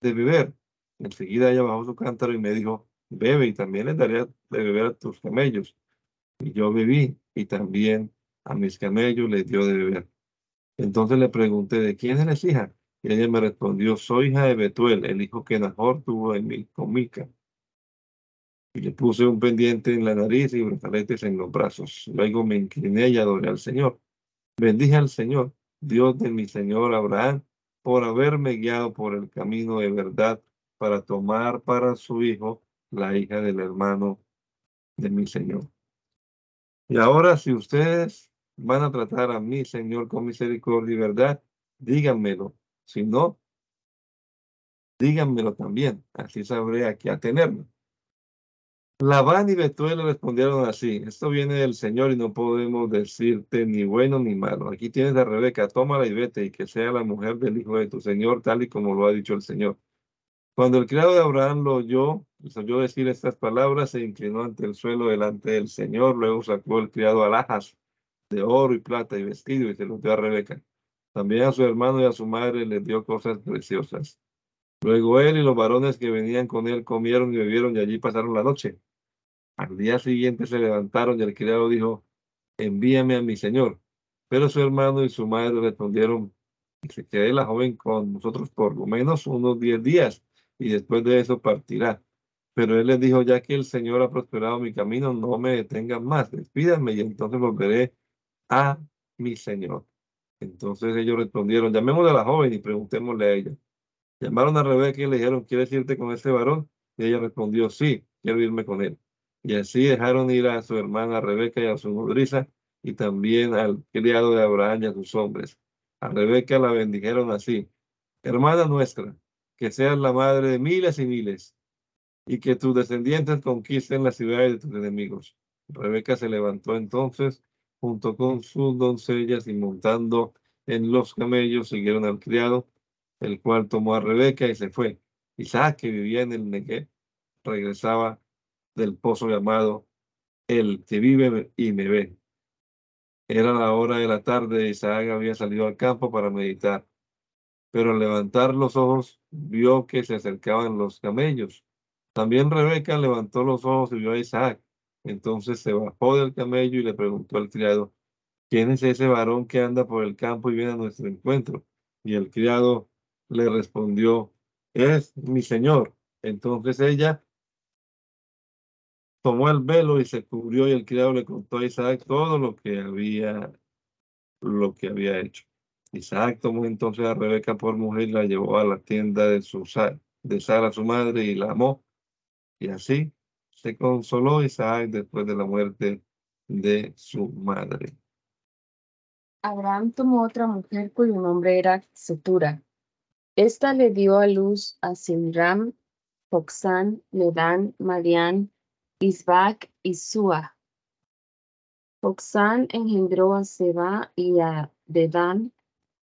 de beber. Enseguida ella bajó su cántaro y me dijo, bebe y también le daría de beber a tus camellos. Y yo bebí y también a mis camellos les dio de beber. Entonces le pregunté, ¿de quién eres hija? Y ella me respondió, soy hija de Betuel, el hijo que Nahor tuvo en con Mica. Y le puse un pendiente en la nariz y brazaletes en los brazos. Luego me incliné y adoré al Señor. Bendije al Señor, Dios de mi Señor Abraham, por haberme guiado por el camino de verdad para tomar para su hijo la hija del hermano de mi Señor. Y ahora, si ustedes van a tratar a mi Señor con misericordia y verdad, díganmelo. Si no, díganmelo también, así sabré a qué atenerme. Labán y Betuel le respondieron así, esto viene del Señor y no podemos decirte ni bueno ni malo. Aquí tienes a Rebeca, tómala y vete y que sea la mujer del hijo de tu Señor, tal y como lo ha dicho el Señor. Cuando el criado de Abraham lo oyó, les oyó decir estas palabras, se inclinó ante el suelo delante del Señor, luego sacó el criado alhajas de oro y plata y vestido y se los dio a Rebeca. También a su hermano y a su madre les dio cosas preciosas. Luego él y los varones que venían con él comieron y bebieron y allí pasaron la noche. Al día siguiente se levantaron y el criado dijo, envíame a mi señor. Pero su hermano y su madre respondieron, que se quede la joven con nosotros por lo menos unos diez días y después de eso partirá. Pero él les dijo, ya que el Señor ha prosperado mi camino, no me detengan más, despídanme y entonces volveré a mi Señor. Entonces ellos respondieron, llamémosle a la joven y preguntémosle a ella. Llamaron a Rebeca y le dijeron, ¿quieres irte con ese varón? Y ella respondió, sí, quiero irme con él. Y así dejaron ir a su hermana Rebeca y a su nodriza, y también al criado de Abraham y a sus hombres. A Rebeca la bendijeron así, hermana nuestra, que seas la madre de miles y miles, y que tus descendientes conquisten las ciudades de tus enemigos. Rebeca se levantó entonces junto con sus doncellas y montando en los camellos siguieron al criado, el cual tomó a Rebeca y se fue. Isaac, que vivía en el Negev, regresaba del pozo llamado El que vive y me ve. Era la hora de la tarde Isaac había salido al campo para meditar. Pero al levantar los ojos vio que se acercaban los camellos. También Rebeca levantó los ojos y vio a Isaac. Entonces se bajó del camello y le preguntó al criado, ¿quién es ese varón que anda por el campo y viene a nuestro encuentro? Y el criado le respondió, es mi señor. Entonces ella tomó el velo y se cubrió y el criado le contó a Isaac todo lo que había, lo que había hecho. Isaac tomó entonces a Rebeca por mujer y la llevó a la tienda de, su, de Sara, su madre, y la amó. Y así se consoló Isaac después de la muerte de su madre. Abraham tomó otra mujer cuyo nombre era Setura. Esta le dio a luz a Sinram, Foxán, Medan, Marián, Isbac y Sua. Oxán engendró a Seba y a Dedán.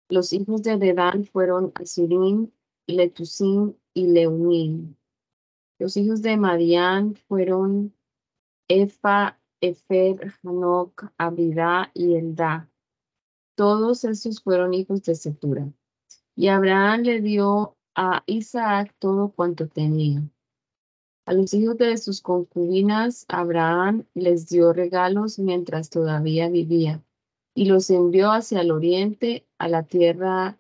Los hijos de Dedán fueron Asurim, Letusim y Leumim. Los hijos de Madián fueron Efa, Efer, Hanok, Abidá y Eldá. Todos estos fueron hijos de Setura. Y Abraham le dio a Isaac todo cuanto tenía. A los hijos de sus concubinas, Abraham les dio regalos mientras todavía vivía y los envió hacia el oriente, a la tierra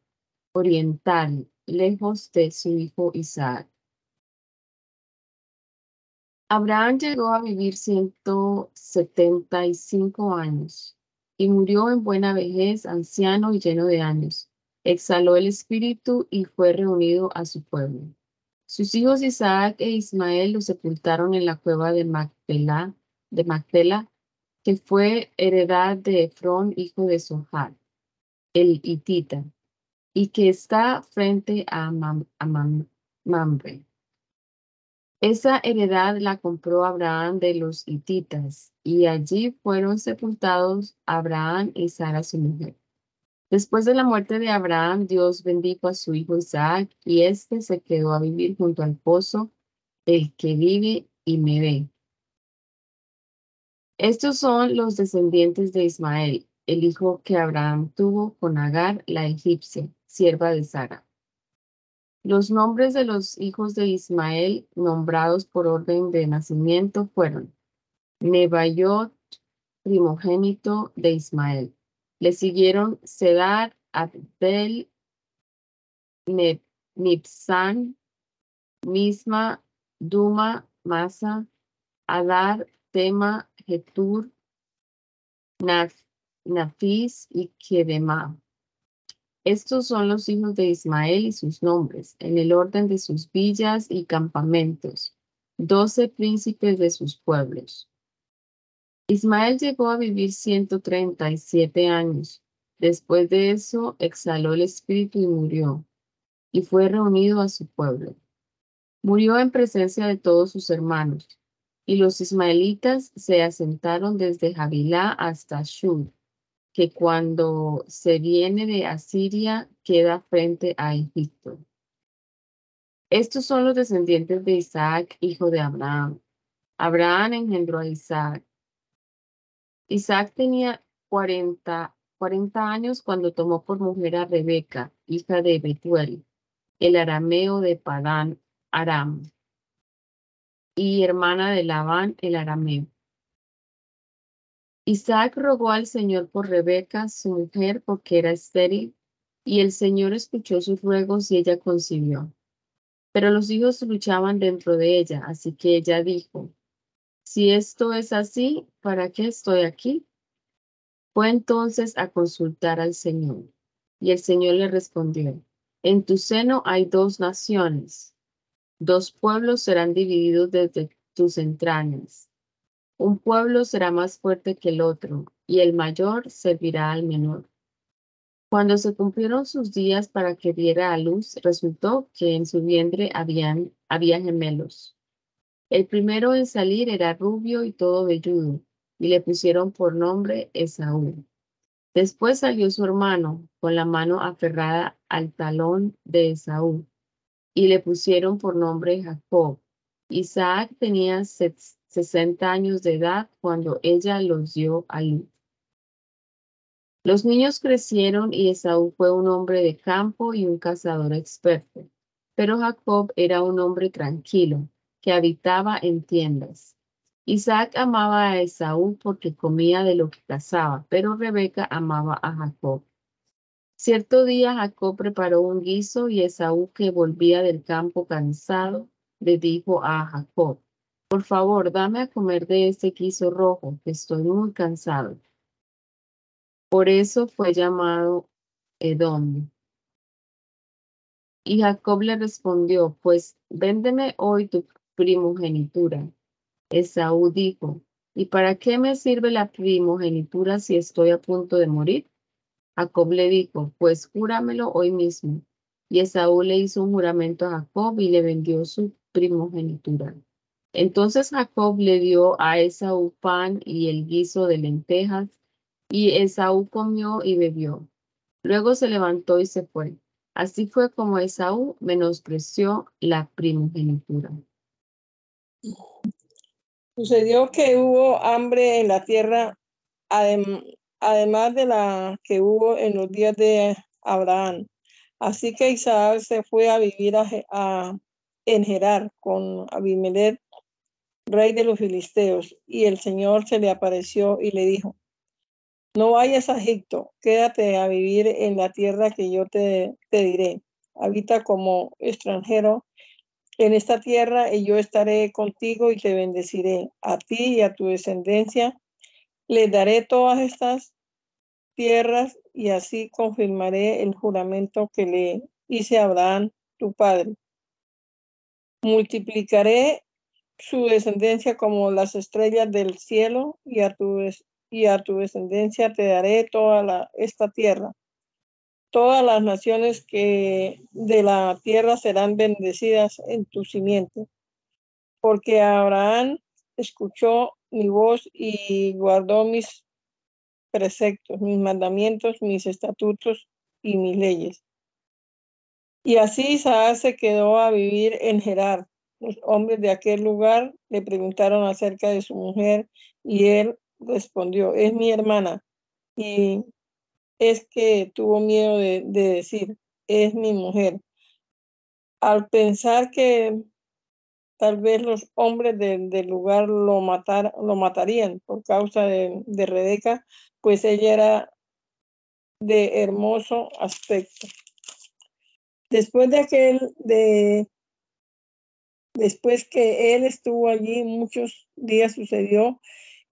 oriental, lejos de su hijo Isaac. Abraham llegó a vivir 175 años y murió en buena vejez, anciano y lleno de años. Exhaló el espíritu y fue reunido a su pueblo. Sus hijos Isaac e Ismael lo sepultaron en la cueva de Macpela, de Macpela que fue heredad de Efrón, hijo de Sohar, el hitita, y que está frente a, Mamre. Esa heredad la compró Abraham de los hititas, y allí fueron sepultados Abraham y Sara su mujer. Después de la muerte de Abraham, Dios bendijo a su hijo Isaac y éste se quedó a vivir junto al pozo, el que vive y me ve. Estos son los descendientes de Ismael, el hijo que Abraham tuvo con Agar, la egipcia, sierva de Sara. Los nombres de los hijos de Ismael, nombrados por orden de nacimiento, fueron Nebayot, primogénito de Ismael. Le siguieron Sedar, Abdel, Nipsan, Misma, Duma, Masa, Adar, Tema, Getur, Nafis y Kedema. Estos son los hijos de Ismael y sus nombres, en el orden de sus villas y campamentos, doce príncipes de sus pueblos. Ismael llegó a vivir 137 años. Después de eso exhaló el espíritu y murió, y fue reunido a su pueblo. Murió en presencia de todos sus hermanos, y los ismaelitas se asentaron desde Javilá hasta Shur, que cuando se viene de Asiria queda frente a Egipto. Estos son los descendientes de Isaac, hijo de Abraham. Abraham engendró a Isaac. Isaac tenía 40, 40 años cuando tomó por mujer a Rebeca, hija de Betuel, el arameo de Padán Aram, y hermana de Labán, el arameo. Isaac rogó al Señor por Rebeca, su mujer, porque era estéril, y el Señor escuchó sus ruegos y ella concibió. Pero los hijos luchaban dentro de ella, así que ella dijo, si esto es así, ¿para qué estoy aquí? Fue entonces a consultar al Señor, y el Señor le respondió, en tu seno hay dos naciones, dos pueblos serán divididos desde tus entrañas. Un pueblo será más fuerte que el otro, y el mayor servirá al menor. Cuando se cumplieron sus días para que diera a luz, resultó que en su vientre habían, había gemelos. El primero en salir era rubio y todo velludo, y le pusieron por nombre Esaú. Después salió su hermano con la mano aferrada al talón de Esaú, y le pusieron por nombre Jacob. Isaac tenía sesenta años de edad cuando ella los dio a luz. Los niños crecieron y Esaú fue un hombre de campo y un cazador experto, pero Jacob era un hombre tranquilo, que habitaba en tiendas. Isaac amaba a Esaú porque comía de lo que cazaba, pero Rebeca amaba a Jacob. Cierto día Jacob preparó un guiso y Esaú, que volvía del campo cansado, le dijo a Jacob, por favor, dame a comer de este guiso rojo, que estoy muy cansado. Por eso fue llamado Edom. Y Jacob le respondió, pues véndeme hoy tu primogenitura. Esaú dijo, ¿y para qué me sirve la primogenitura si estoy a punto de morir? Jacob le dijo, pues júramelo hoy mismo. Y Esaú le hizo un juramento a Jacob y le vendió su primogenitura. Entonces Jacob le dio a Esaú pan y el guiso de lentejas y Esaú comió y bebió. Luego se levantó y se fue. Así fue como Esaú menospreció la primogenitura. Sucedió que hubo hambre en la tierra, además de la que hubo en los días de Abraham. Así que Isaac se fue a vivir a, en Gerar con Abimelech, rey de los filisteos, y el Señor se le apareció y le dijo, no vayas a Egipto, quédate a vivir en la tierra que yo te, diré. Habita como extranjero en esta tierra y yo estaré contigo y te bendeciré a ti y a tu descendencia. Le daré todas estas tierras y así confirmaré el juramento que le hice a Abraham, tu padre. Multiplicaré su descendencia como las estrellas del cielo y a tu y a tu descendencia te daré toda esta tierra. Todas las naciones que de la tierra serán bendecidas en tu simiente, porque Abraham escuchó mi voz y guardó mis preceptos, mis mandamientos, mis estatutos y mis leyes. Y así Isaac se quedó a vivir en Gerar. Los hombres de aquel lugar le preguntaron acerca de su mujer y él respondió, es mi hermana. Y es que tuvo miedo de, decir, es mi mujer. Al pensar que tal vez los hombres del lugar lo, matar, lo matarían por causa de, de Rebeca, pues ella era de hermoso aspecto. Después de aquel, de, después que él estuvo allí muchos días sucedió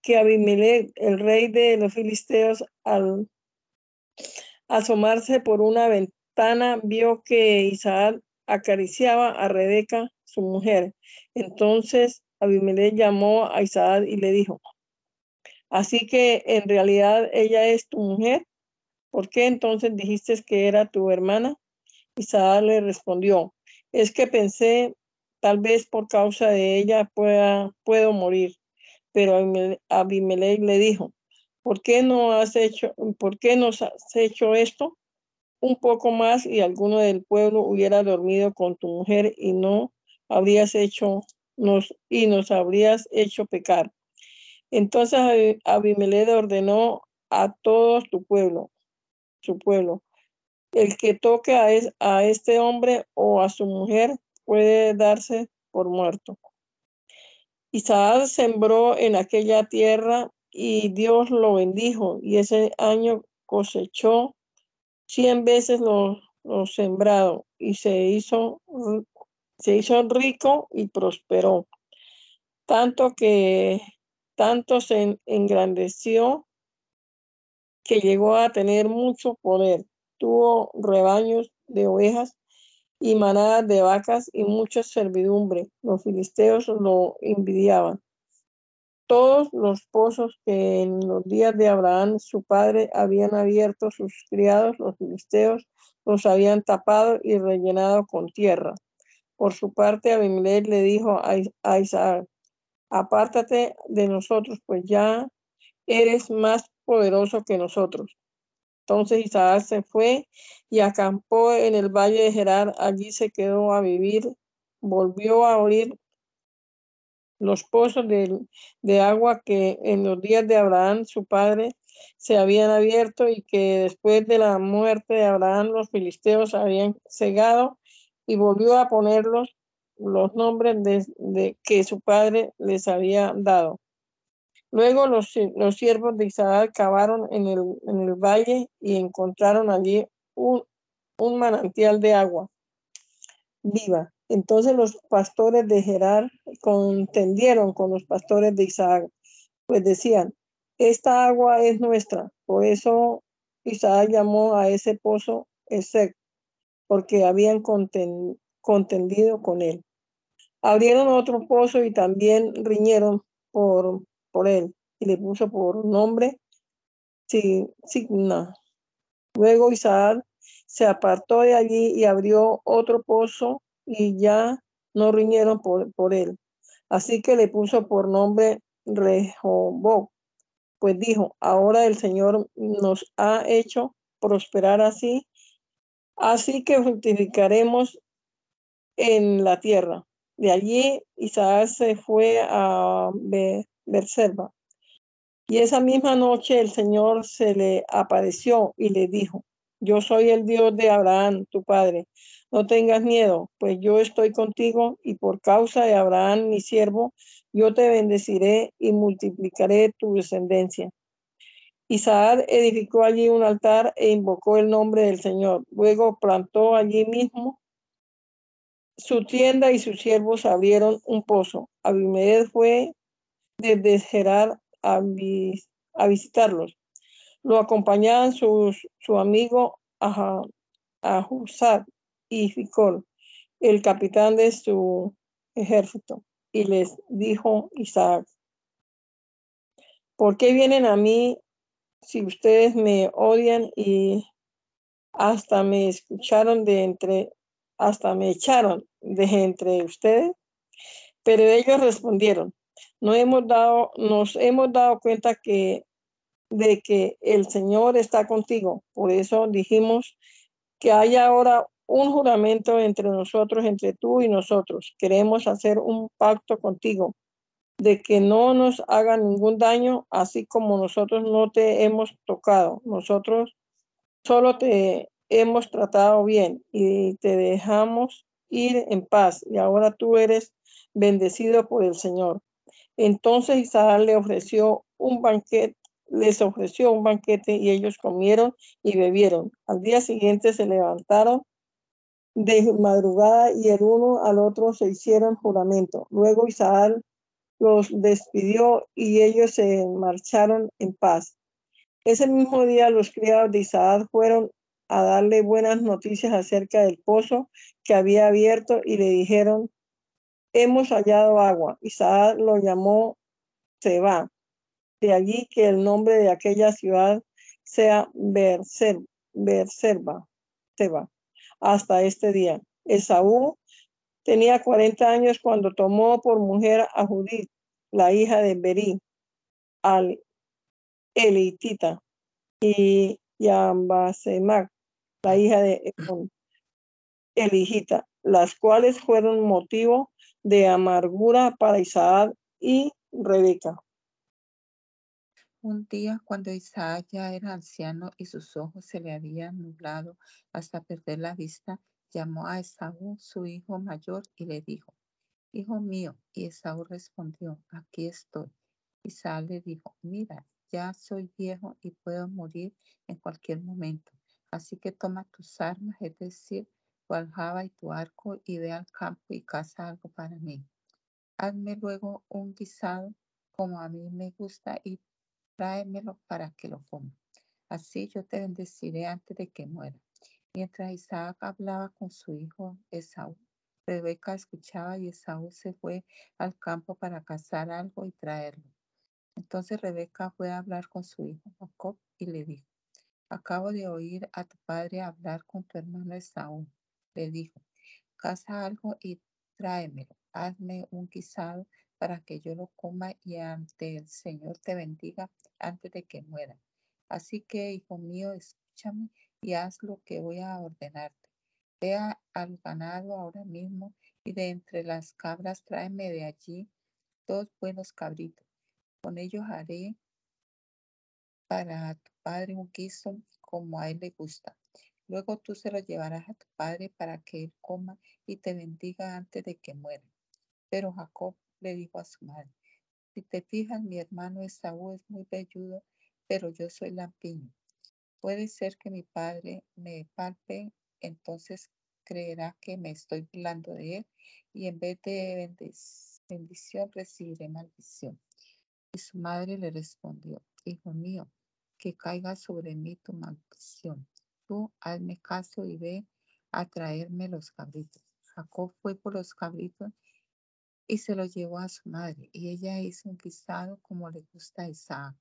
que Abimelech, el rey de los filisteos, al asomarse por una ventana, vio que Isaac acariciaba a Rebeca, su mujer. Entonces Abimelech llamó a Isaac y le dijo, Así que en realidad ella es tu mujer. ¿Por qué entonces dijiste que era tu hermana? Isaac le respondió, es que pensé, tal vez por causa de ella pueda, puedo morir. Pero Abimelech le dijo, ¿por qué no has hecho, por qué nos has hecho esto? Un poco más y alguno del pueblo hubiera dormido con tu mujer y no habrías hecho nos, y nos habrías hecho pecar. Entonces Abimelech ordenó a todo tu pueblo, su pueblo, el que toque a, a este hombre o a su mujer puede darse por muerto. Isaac sembró en aquella tierra y Dios lo bendijo y ese año cosechó cien veces lo, lo sembrado y se hizo, se hizo rico y prosperó. Tanto que tanto se engrandeció que llegó a tener mucho poder. Tuvo rebaños de ovejas y manadas de vacas y mucha servidumbre. Los filisteos lo envidiaban. Todos los pozos que en los días de Abraham su padre habían abierto sus criados, los filisteos los habían tapado y rellenado con tierra. Por su parte, Abimelech le dijo a Isaac, apártate de nosotros, pues ya eres más poderoso que nosotros. Entonces Isaac se fue y acampó en el valle de Gerar, allí se quedó a vivir, volvió a abrir los pozos de, de agua que en los días de Abraham, su padre, se habían abierto y que después de la muerte de Abraham los filisteos habían cegado y volvió a ponerlos los nombres de, que su padre les había dado. Luego los, los siervos de Isaac cavaron en el, en el valle y encontraron allí un, un manantial de agua viva. Entonces los pastores de Gerar contendieron con los pastores de Isaac, pues decían, esta agua es nuestra. Por eso Isaac llamó a ese pozo Esec, porque habían contendido con él. Abrieron otro pozo y también riñeron por, por él y le puso por nombre Signa. Luego Isaac se apartó de allí y abrió otro pozo y ya no riñeron por, por él. Así que le puso por nombre Rehoboth, pues dijo, ahora el Señor nos ha hecho prosperar así, así que fructificaremos en la tierra. De allí Isaac se fue a Y esa misma noche el Señor se le apareció y le dijo, yo soy el Dios de Abraham, tu padre. No tengas miedo, pues yo estoy contigo y por causa de Abraham, mi siervo, yo te bendeciré y multiplicaré tu descendencia. Isaac edificó allí un altar e invocó el nombre del Señor. Luego plantó allí mismo su tienda y sus siervos abrieron un pozo. Abimelech fue desde Gerar a, visitarlos. Lo acompañaban sus, su amigo Ahuzad y Ficol, el capitán de su ejército. Y les dijo Isaac, ¿por qué vienen a mí si ustedes me odian y hasta me escucharon de entre hasta me echaron de entre ustedes. Pero ellos respondieron, no hemos dado, nos hemos dado cuenta que de que el Señor está contigo. Por eso dijimos que haya ahora un juramento entre nosotros, entre tú y nosotros. Queremos hacer un pacto contigo de que no nos haga ningún daño, así como nosotros no te hemos tocado. Nosotros solo te hemos tratado bien y te dejamos ir en paz y ahora tú eres bendecido por el Señor. Entonces Isaac le ofreció un banquete, les ofreció un banquete y ellos comieron y bebieron. Al día siguiente se levantaron de madrugada y el uno al otro se hicieron juramento. Luego Isaac los despidió y ellos se marcharon en paz. Ese mismo día los criados de Isaac fueron a darle buenas noticias acerca del pozo que había abierto y le dijeron, hemos hallado agua. Isaac lo llamó Seba, De allí que el nombre de aquella ciudad sea Berser, Berserba, Seba, hasta este día. Esaú tenía 40 años cuando tomó por mujer a Judith, la hija de Berí, al Elitita, y Yambasemac, la hija de Elijita, las cuales fueron motivo de amargura para Isaac y Rebeca. Un día, cuando Isaac ya era anciano y sus ojos se le habían nublado hasta perder la vista, llamó a Esaú, su hijo mayor, y le dijo, Hijo mío. Y Esaú respondió, Aquí estoy. Isaac le dijo, Mira, ya soy viejo y puedo morir en cualquier momento. Así que toma tus armas, es decir, tu aljaba y tu arco, y ve al campo y caza algo para mí. Hazme luego un guisado como a mí me gusta y tráemelo para que lo coma. Así yo te bendeciré antes de que muera. Mientras Isaac hablaba con su hijo Esaú, Rebeca escuchaba y Esaú se fue al campo para cazar algo y traerlo. Entonces Rebeca fue a hablar con su hijo Jacob y le dijo, acabo de oír a tu padre hablar con tu hermano Esaú. Le dijo, caza algo y tráemelo. Hazme un guisado para que yo lo coma y ante el Señor te bendiga antes de que muera. Así que, hijo mío, escúchame y haz lo que voy a ordenarte. Vea al ganado ahora mismo y de entre las cabras tráeme de allí dos buenos cabritos con ellos haré para tu padre un guiso como a él le gusta. Luego tú se lo llevarás a tu padre para que él coma y te bendiga antes de que muera. Pero Jacob le dijo a su madre, si te fijas, mi hermano Esaú es muy velludo, pero yo soy lampiño. Puede ser que mi padre me palpe, entonces creerá que me estoy burlando de él y en vez de bendición recibiré maldición. Y su madre le respondió, Hijo mío, que caiga sobre mí tu maldición. Tú hazme caso y ve a traerme los cabritos. Jacob fue por los cabritos y se los llevó a su madre, y ella hizo un guisado como le gusta a Isaac.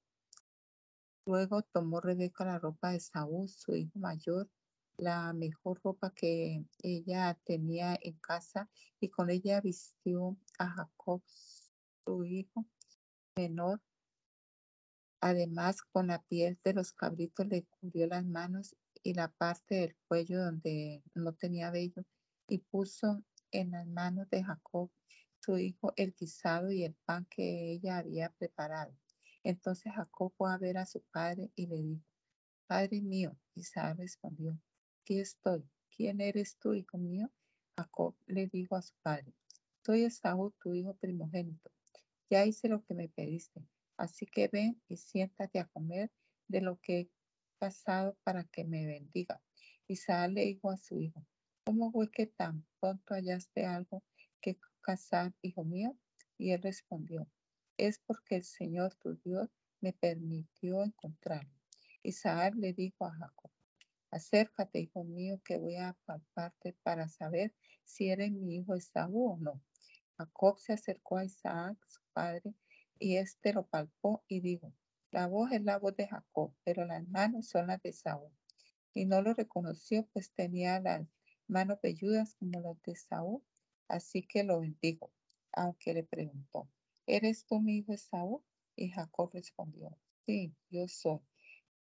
Luego tomó Rebeca la ropa de Saúl, su hijo mayor, la mejor ropa que ella tenía en casa, y con ella vistió a Jacob, su hijo, menor. Además, con la piel de los cabritos le cubrió las manos y la parte del cuello donde no tenía vello y puso en las manos de Jacob, su hijo, el guisado y el pan que ella había preparado. Entonces Jacob fue a ver a su padre y le dijo, Padre mío, Isaac respondió, aquí estoy. ¿Quién eres tú, hijo mío? Jacob le dijo a su padre, soy Esaú, tu hijo primogénito. Ya hice lo que me pediste, así que ven y siéntate a comer de lo que pasado para que me bendiga. Isaac le dijo a su hijo, ¿cómo fue que tan pronto hallaste algo que cazar, hijo mío? Y él respondió, es porque el Señor tu Dios me permitió encontrarlo. Isaac le dijo a Jacob, acércate, hijo mío, que voy a palparte para saber si eres mi hijo Esaú o no. Jacob se acercó a Isaac, su padre, y éste lo palpó y dijo, la voz es la voz de Jacob, pero las manos son las de Saúl. Y no lo reconoció, pues tenía las manos velludas como las de Saúl, así que lo bendijo, aunque le preguntó, ¿eres tú mi hijo Saúl? Y Jacob respondió, sí, yo soy.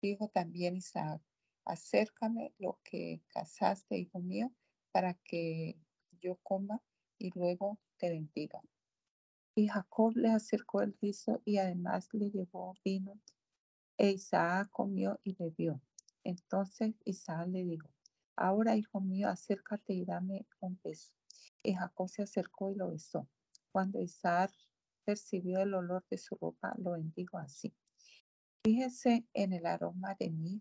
Dijo también Isaac, acércame lo que cazaste, hijo mío, para que yo coma y luego te bendiga. Y Jacob le acercó el guiso y además le llevó vino. E Isaac comió y bebió. Entonces Isaac le dijo, ahora hijo mío, acércate y dame un beso. Y Jacob se acercó y lo besó. Cuando Isaac percibió el olor de su ropa, lo bendijo así. Fíjese en el aroma de mí,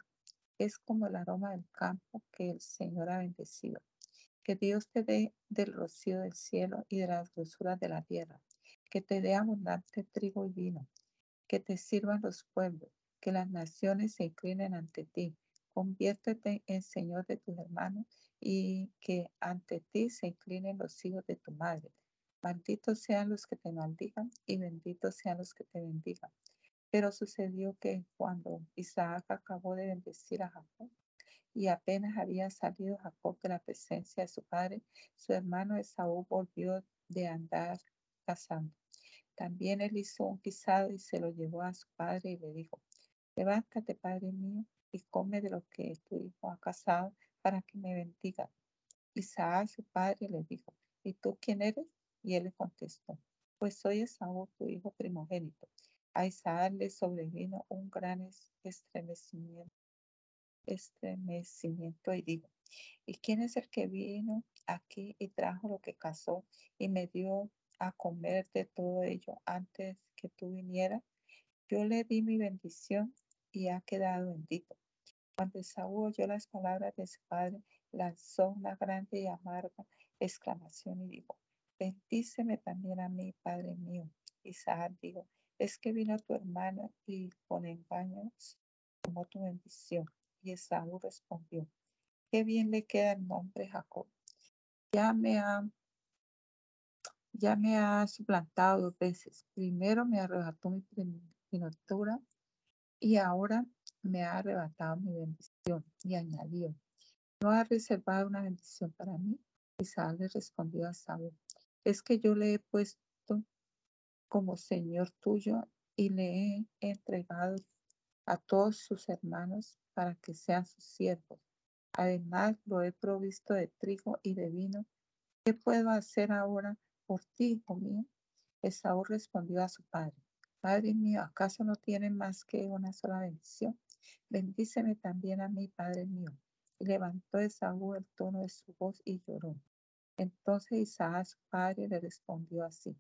es como el aroma del campo que el Señor ha bendecido. Que Dios te dé del rocío del cielo y de las grosuras de la tierra. Que te dé abundante trigo y vino. Que te sirvan los pueblos. Que las naciones se inclinen ante ti. Conviértete en Señor de tus hermanos y que ante ti se inclinen los hijos de tu madre. Malditos sean los que te maldigan y benditos sean los que te bendigan. Pero sucedió que cuando Isaac acabó de bendecir a Jacob y apenas había salido Jacob de la presencia de su padre, su hermano Esaú volvió de andar cazando. También él hizo un guisado y se lo llevó a su padre y le dijo, levántate, padre mío, y come de lo que tu hijo ha cazado para que me bendiga. Isaac, su padre, le dijo, ¿y tú quién eres? Y él le contestó, pues soy Esaú, tu hijo primogénito. A Isaac le sobrevino un gran estremecimiento estremecimiento y digo, ¿y quién es el que vino aquí y trajo lo que cazó y me dio a comer de todo ello antes que tú vinieras? Yo le di mi bendición y ha quedado bendito. Cuando Esaú oyó las palabras de su padre, lanzó una grande y amarga exclamación y dijo, bendíceme también a mí, Padre mío. Isaac dijo, es que vino tu hermano y con engaños tomó tu bendición. Y Esaú respondió, qué bien le queda el nombre Jacob. Ya me ha, ya me ha suplantado dos veces. Primero me arrebató mi primogenitura y ahora me ha arrebatado mi bendición. Y añadió, ¿no ha reservado una bendición para mí? Isaac le respondió a Saúl, es que yo le he puesto como Señor tuyo y le he entregado a todos sus hermanos para que sean sus siervos. Además, lo he provisto de trigo y de vino. ¿Qué puedo hacer ahora por ti, mío? Esaú respondió a su padre, Padre mío, ¿acaso no tiene más que una sola bendición? Bendíceme también a mí, Padre mío. Y levantó Esaú el tono de su voz y lloró. Entonces Isaac, su padre, le respondió así,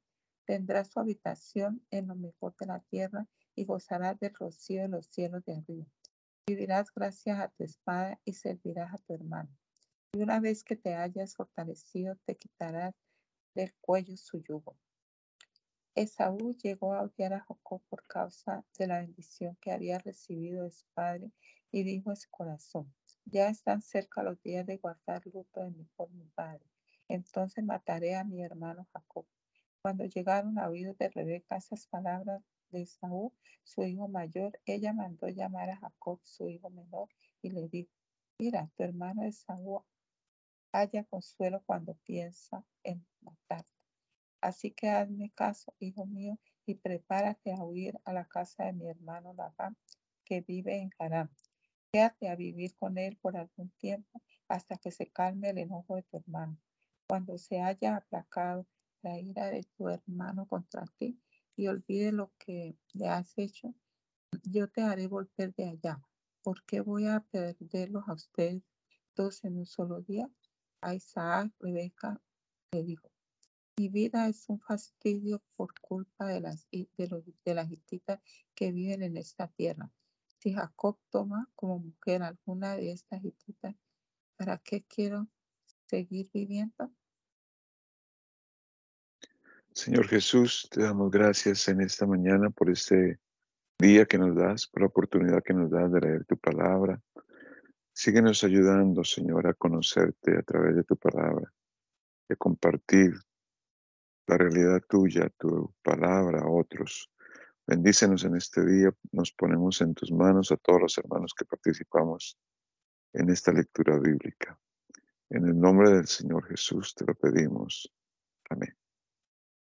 tendrás su habitación en lo mejor de la tierra y gozarás del rocío de los cielos de arriba. Vivirás gracias a tu espada y servirás a tu hermano. Y una vez que te hayas fortalecido, te quitarás del cuello su yugo. Esaú llegó a odiar a Jacob por causa de la bendición que había recibido de su padre y dijo en su corazón, ya están cerca los días de guardar luto de mí por mi padre. Entonces mataré a mi hermano Jacob. Cuando llegaron a oídos de Rebeca esas palabras, de Esaú, su hijo mayor, ella mandó llamar a Jacob, su hijo menor, y le dijo, mira, tu hermano Esaú haya consuelo cuando piensa en matarte. Así que hazme caso, hijo mío, y prepárate a huir a la casa de mi hermano Labán, que vive en Harán. Quédate a vivir con él por algún tiempo hasta que se calme el enojo de tu hermano. Cuando se haya aplacado la ira de tu hermano contra ti, y olvide lo que le has hecho, yo te haré volver de allá. ¿Por qué voy a perderlos a ustedes dos en un solo día? A Isaac, Rebeca le dijo, mi vida es un fastidio por culpa de las, de, las hititas que viven en esta tierra. Si Jacob toma como mujer alguna de estas hititas, ¿para qué quiero seguir viviendo? Señor Jesús, te damos gracias en esta mañana por este día que nos das, por la oportunidad que nos das de leer tu palabra. Síguenos ayudando, Señor, a conocerte a través de tu palabra, de compartir la realidad tuya, tu palabra a otros. Bendícenos en este día, nos ponemos en tus manos a todos los hermanos que participamos en esta lectura bíblica. En el nombre del Señor Jesús te lo pedimos. Amén.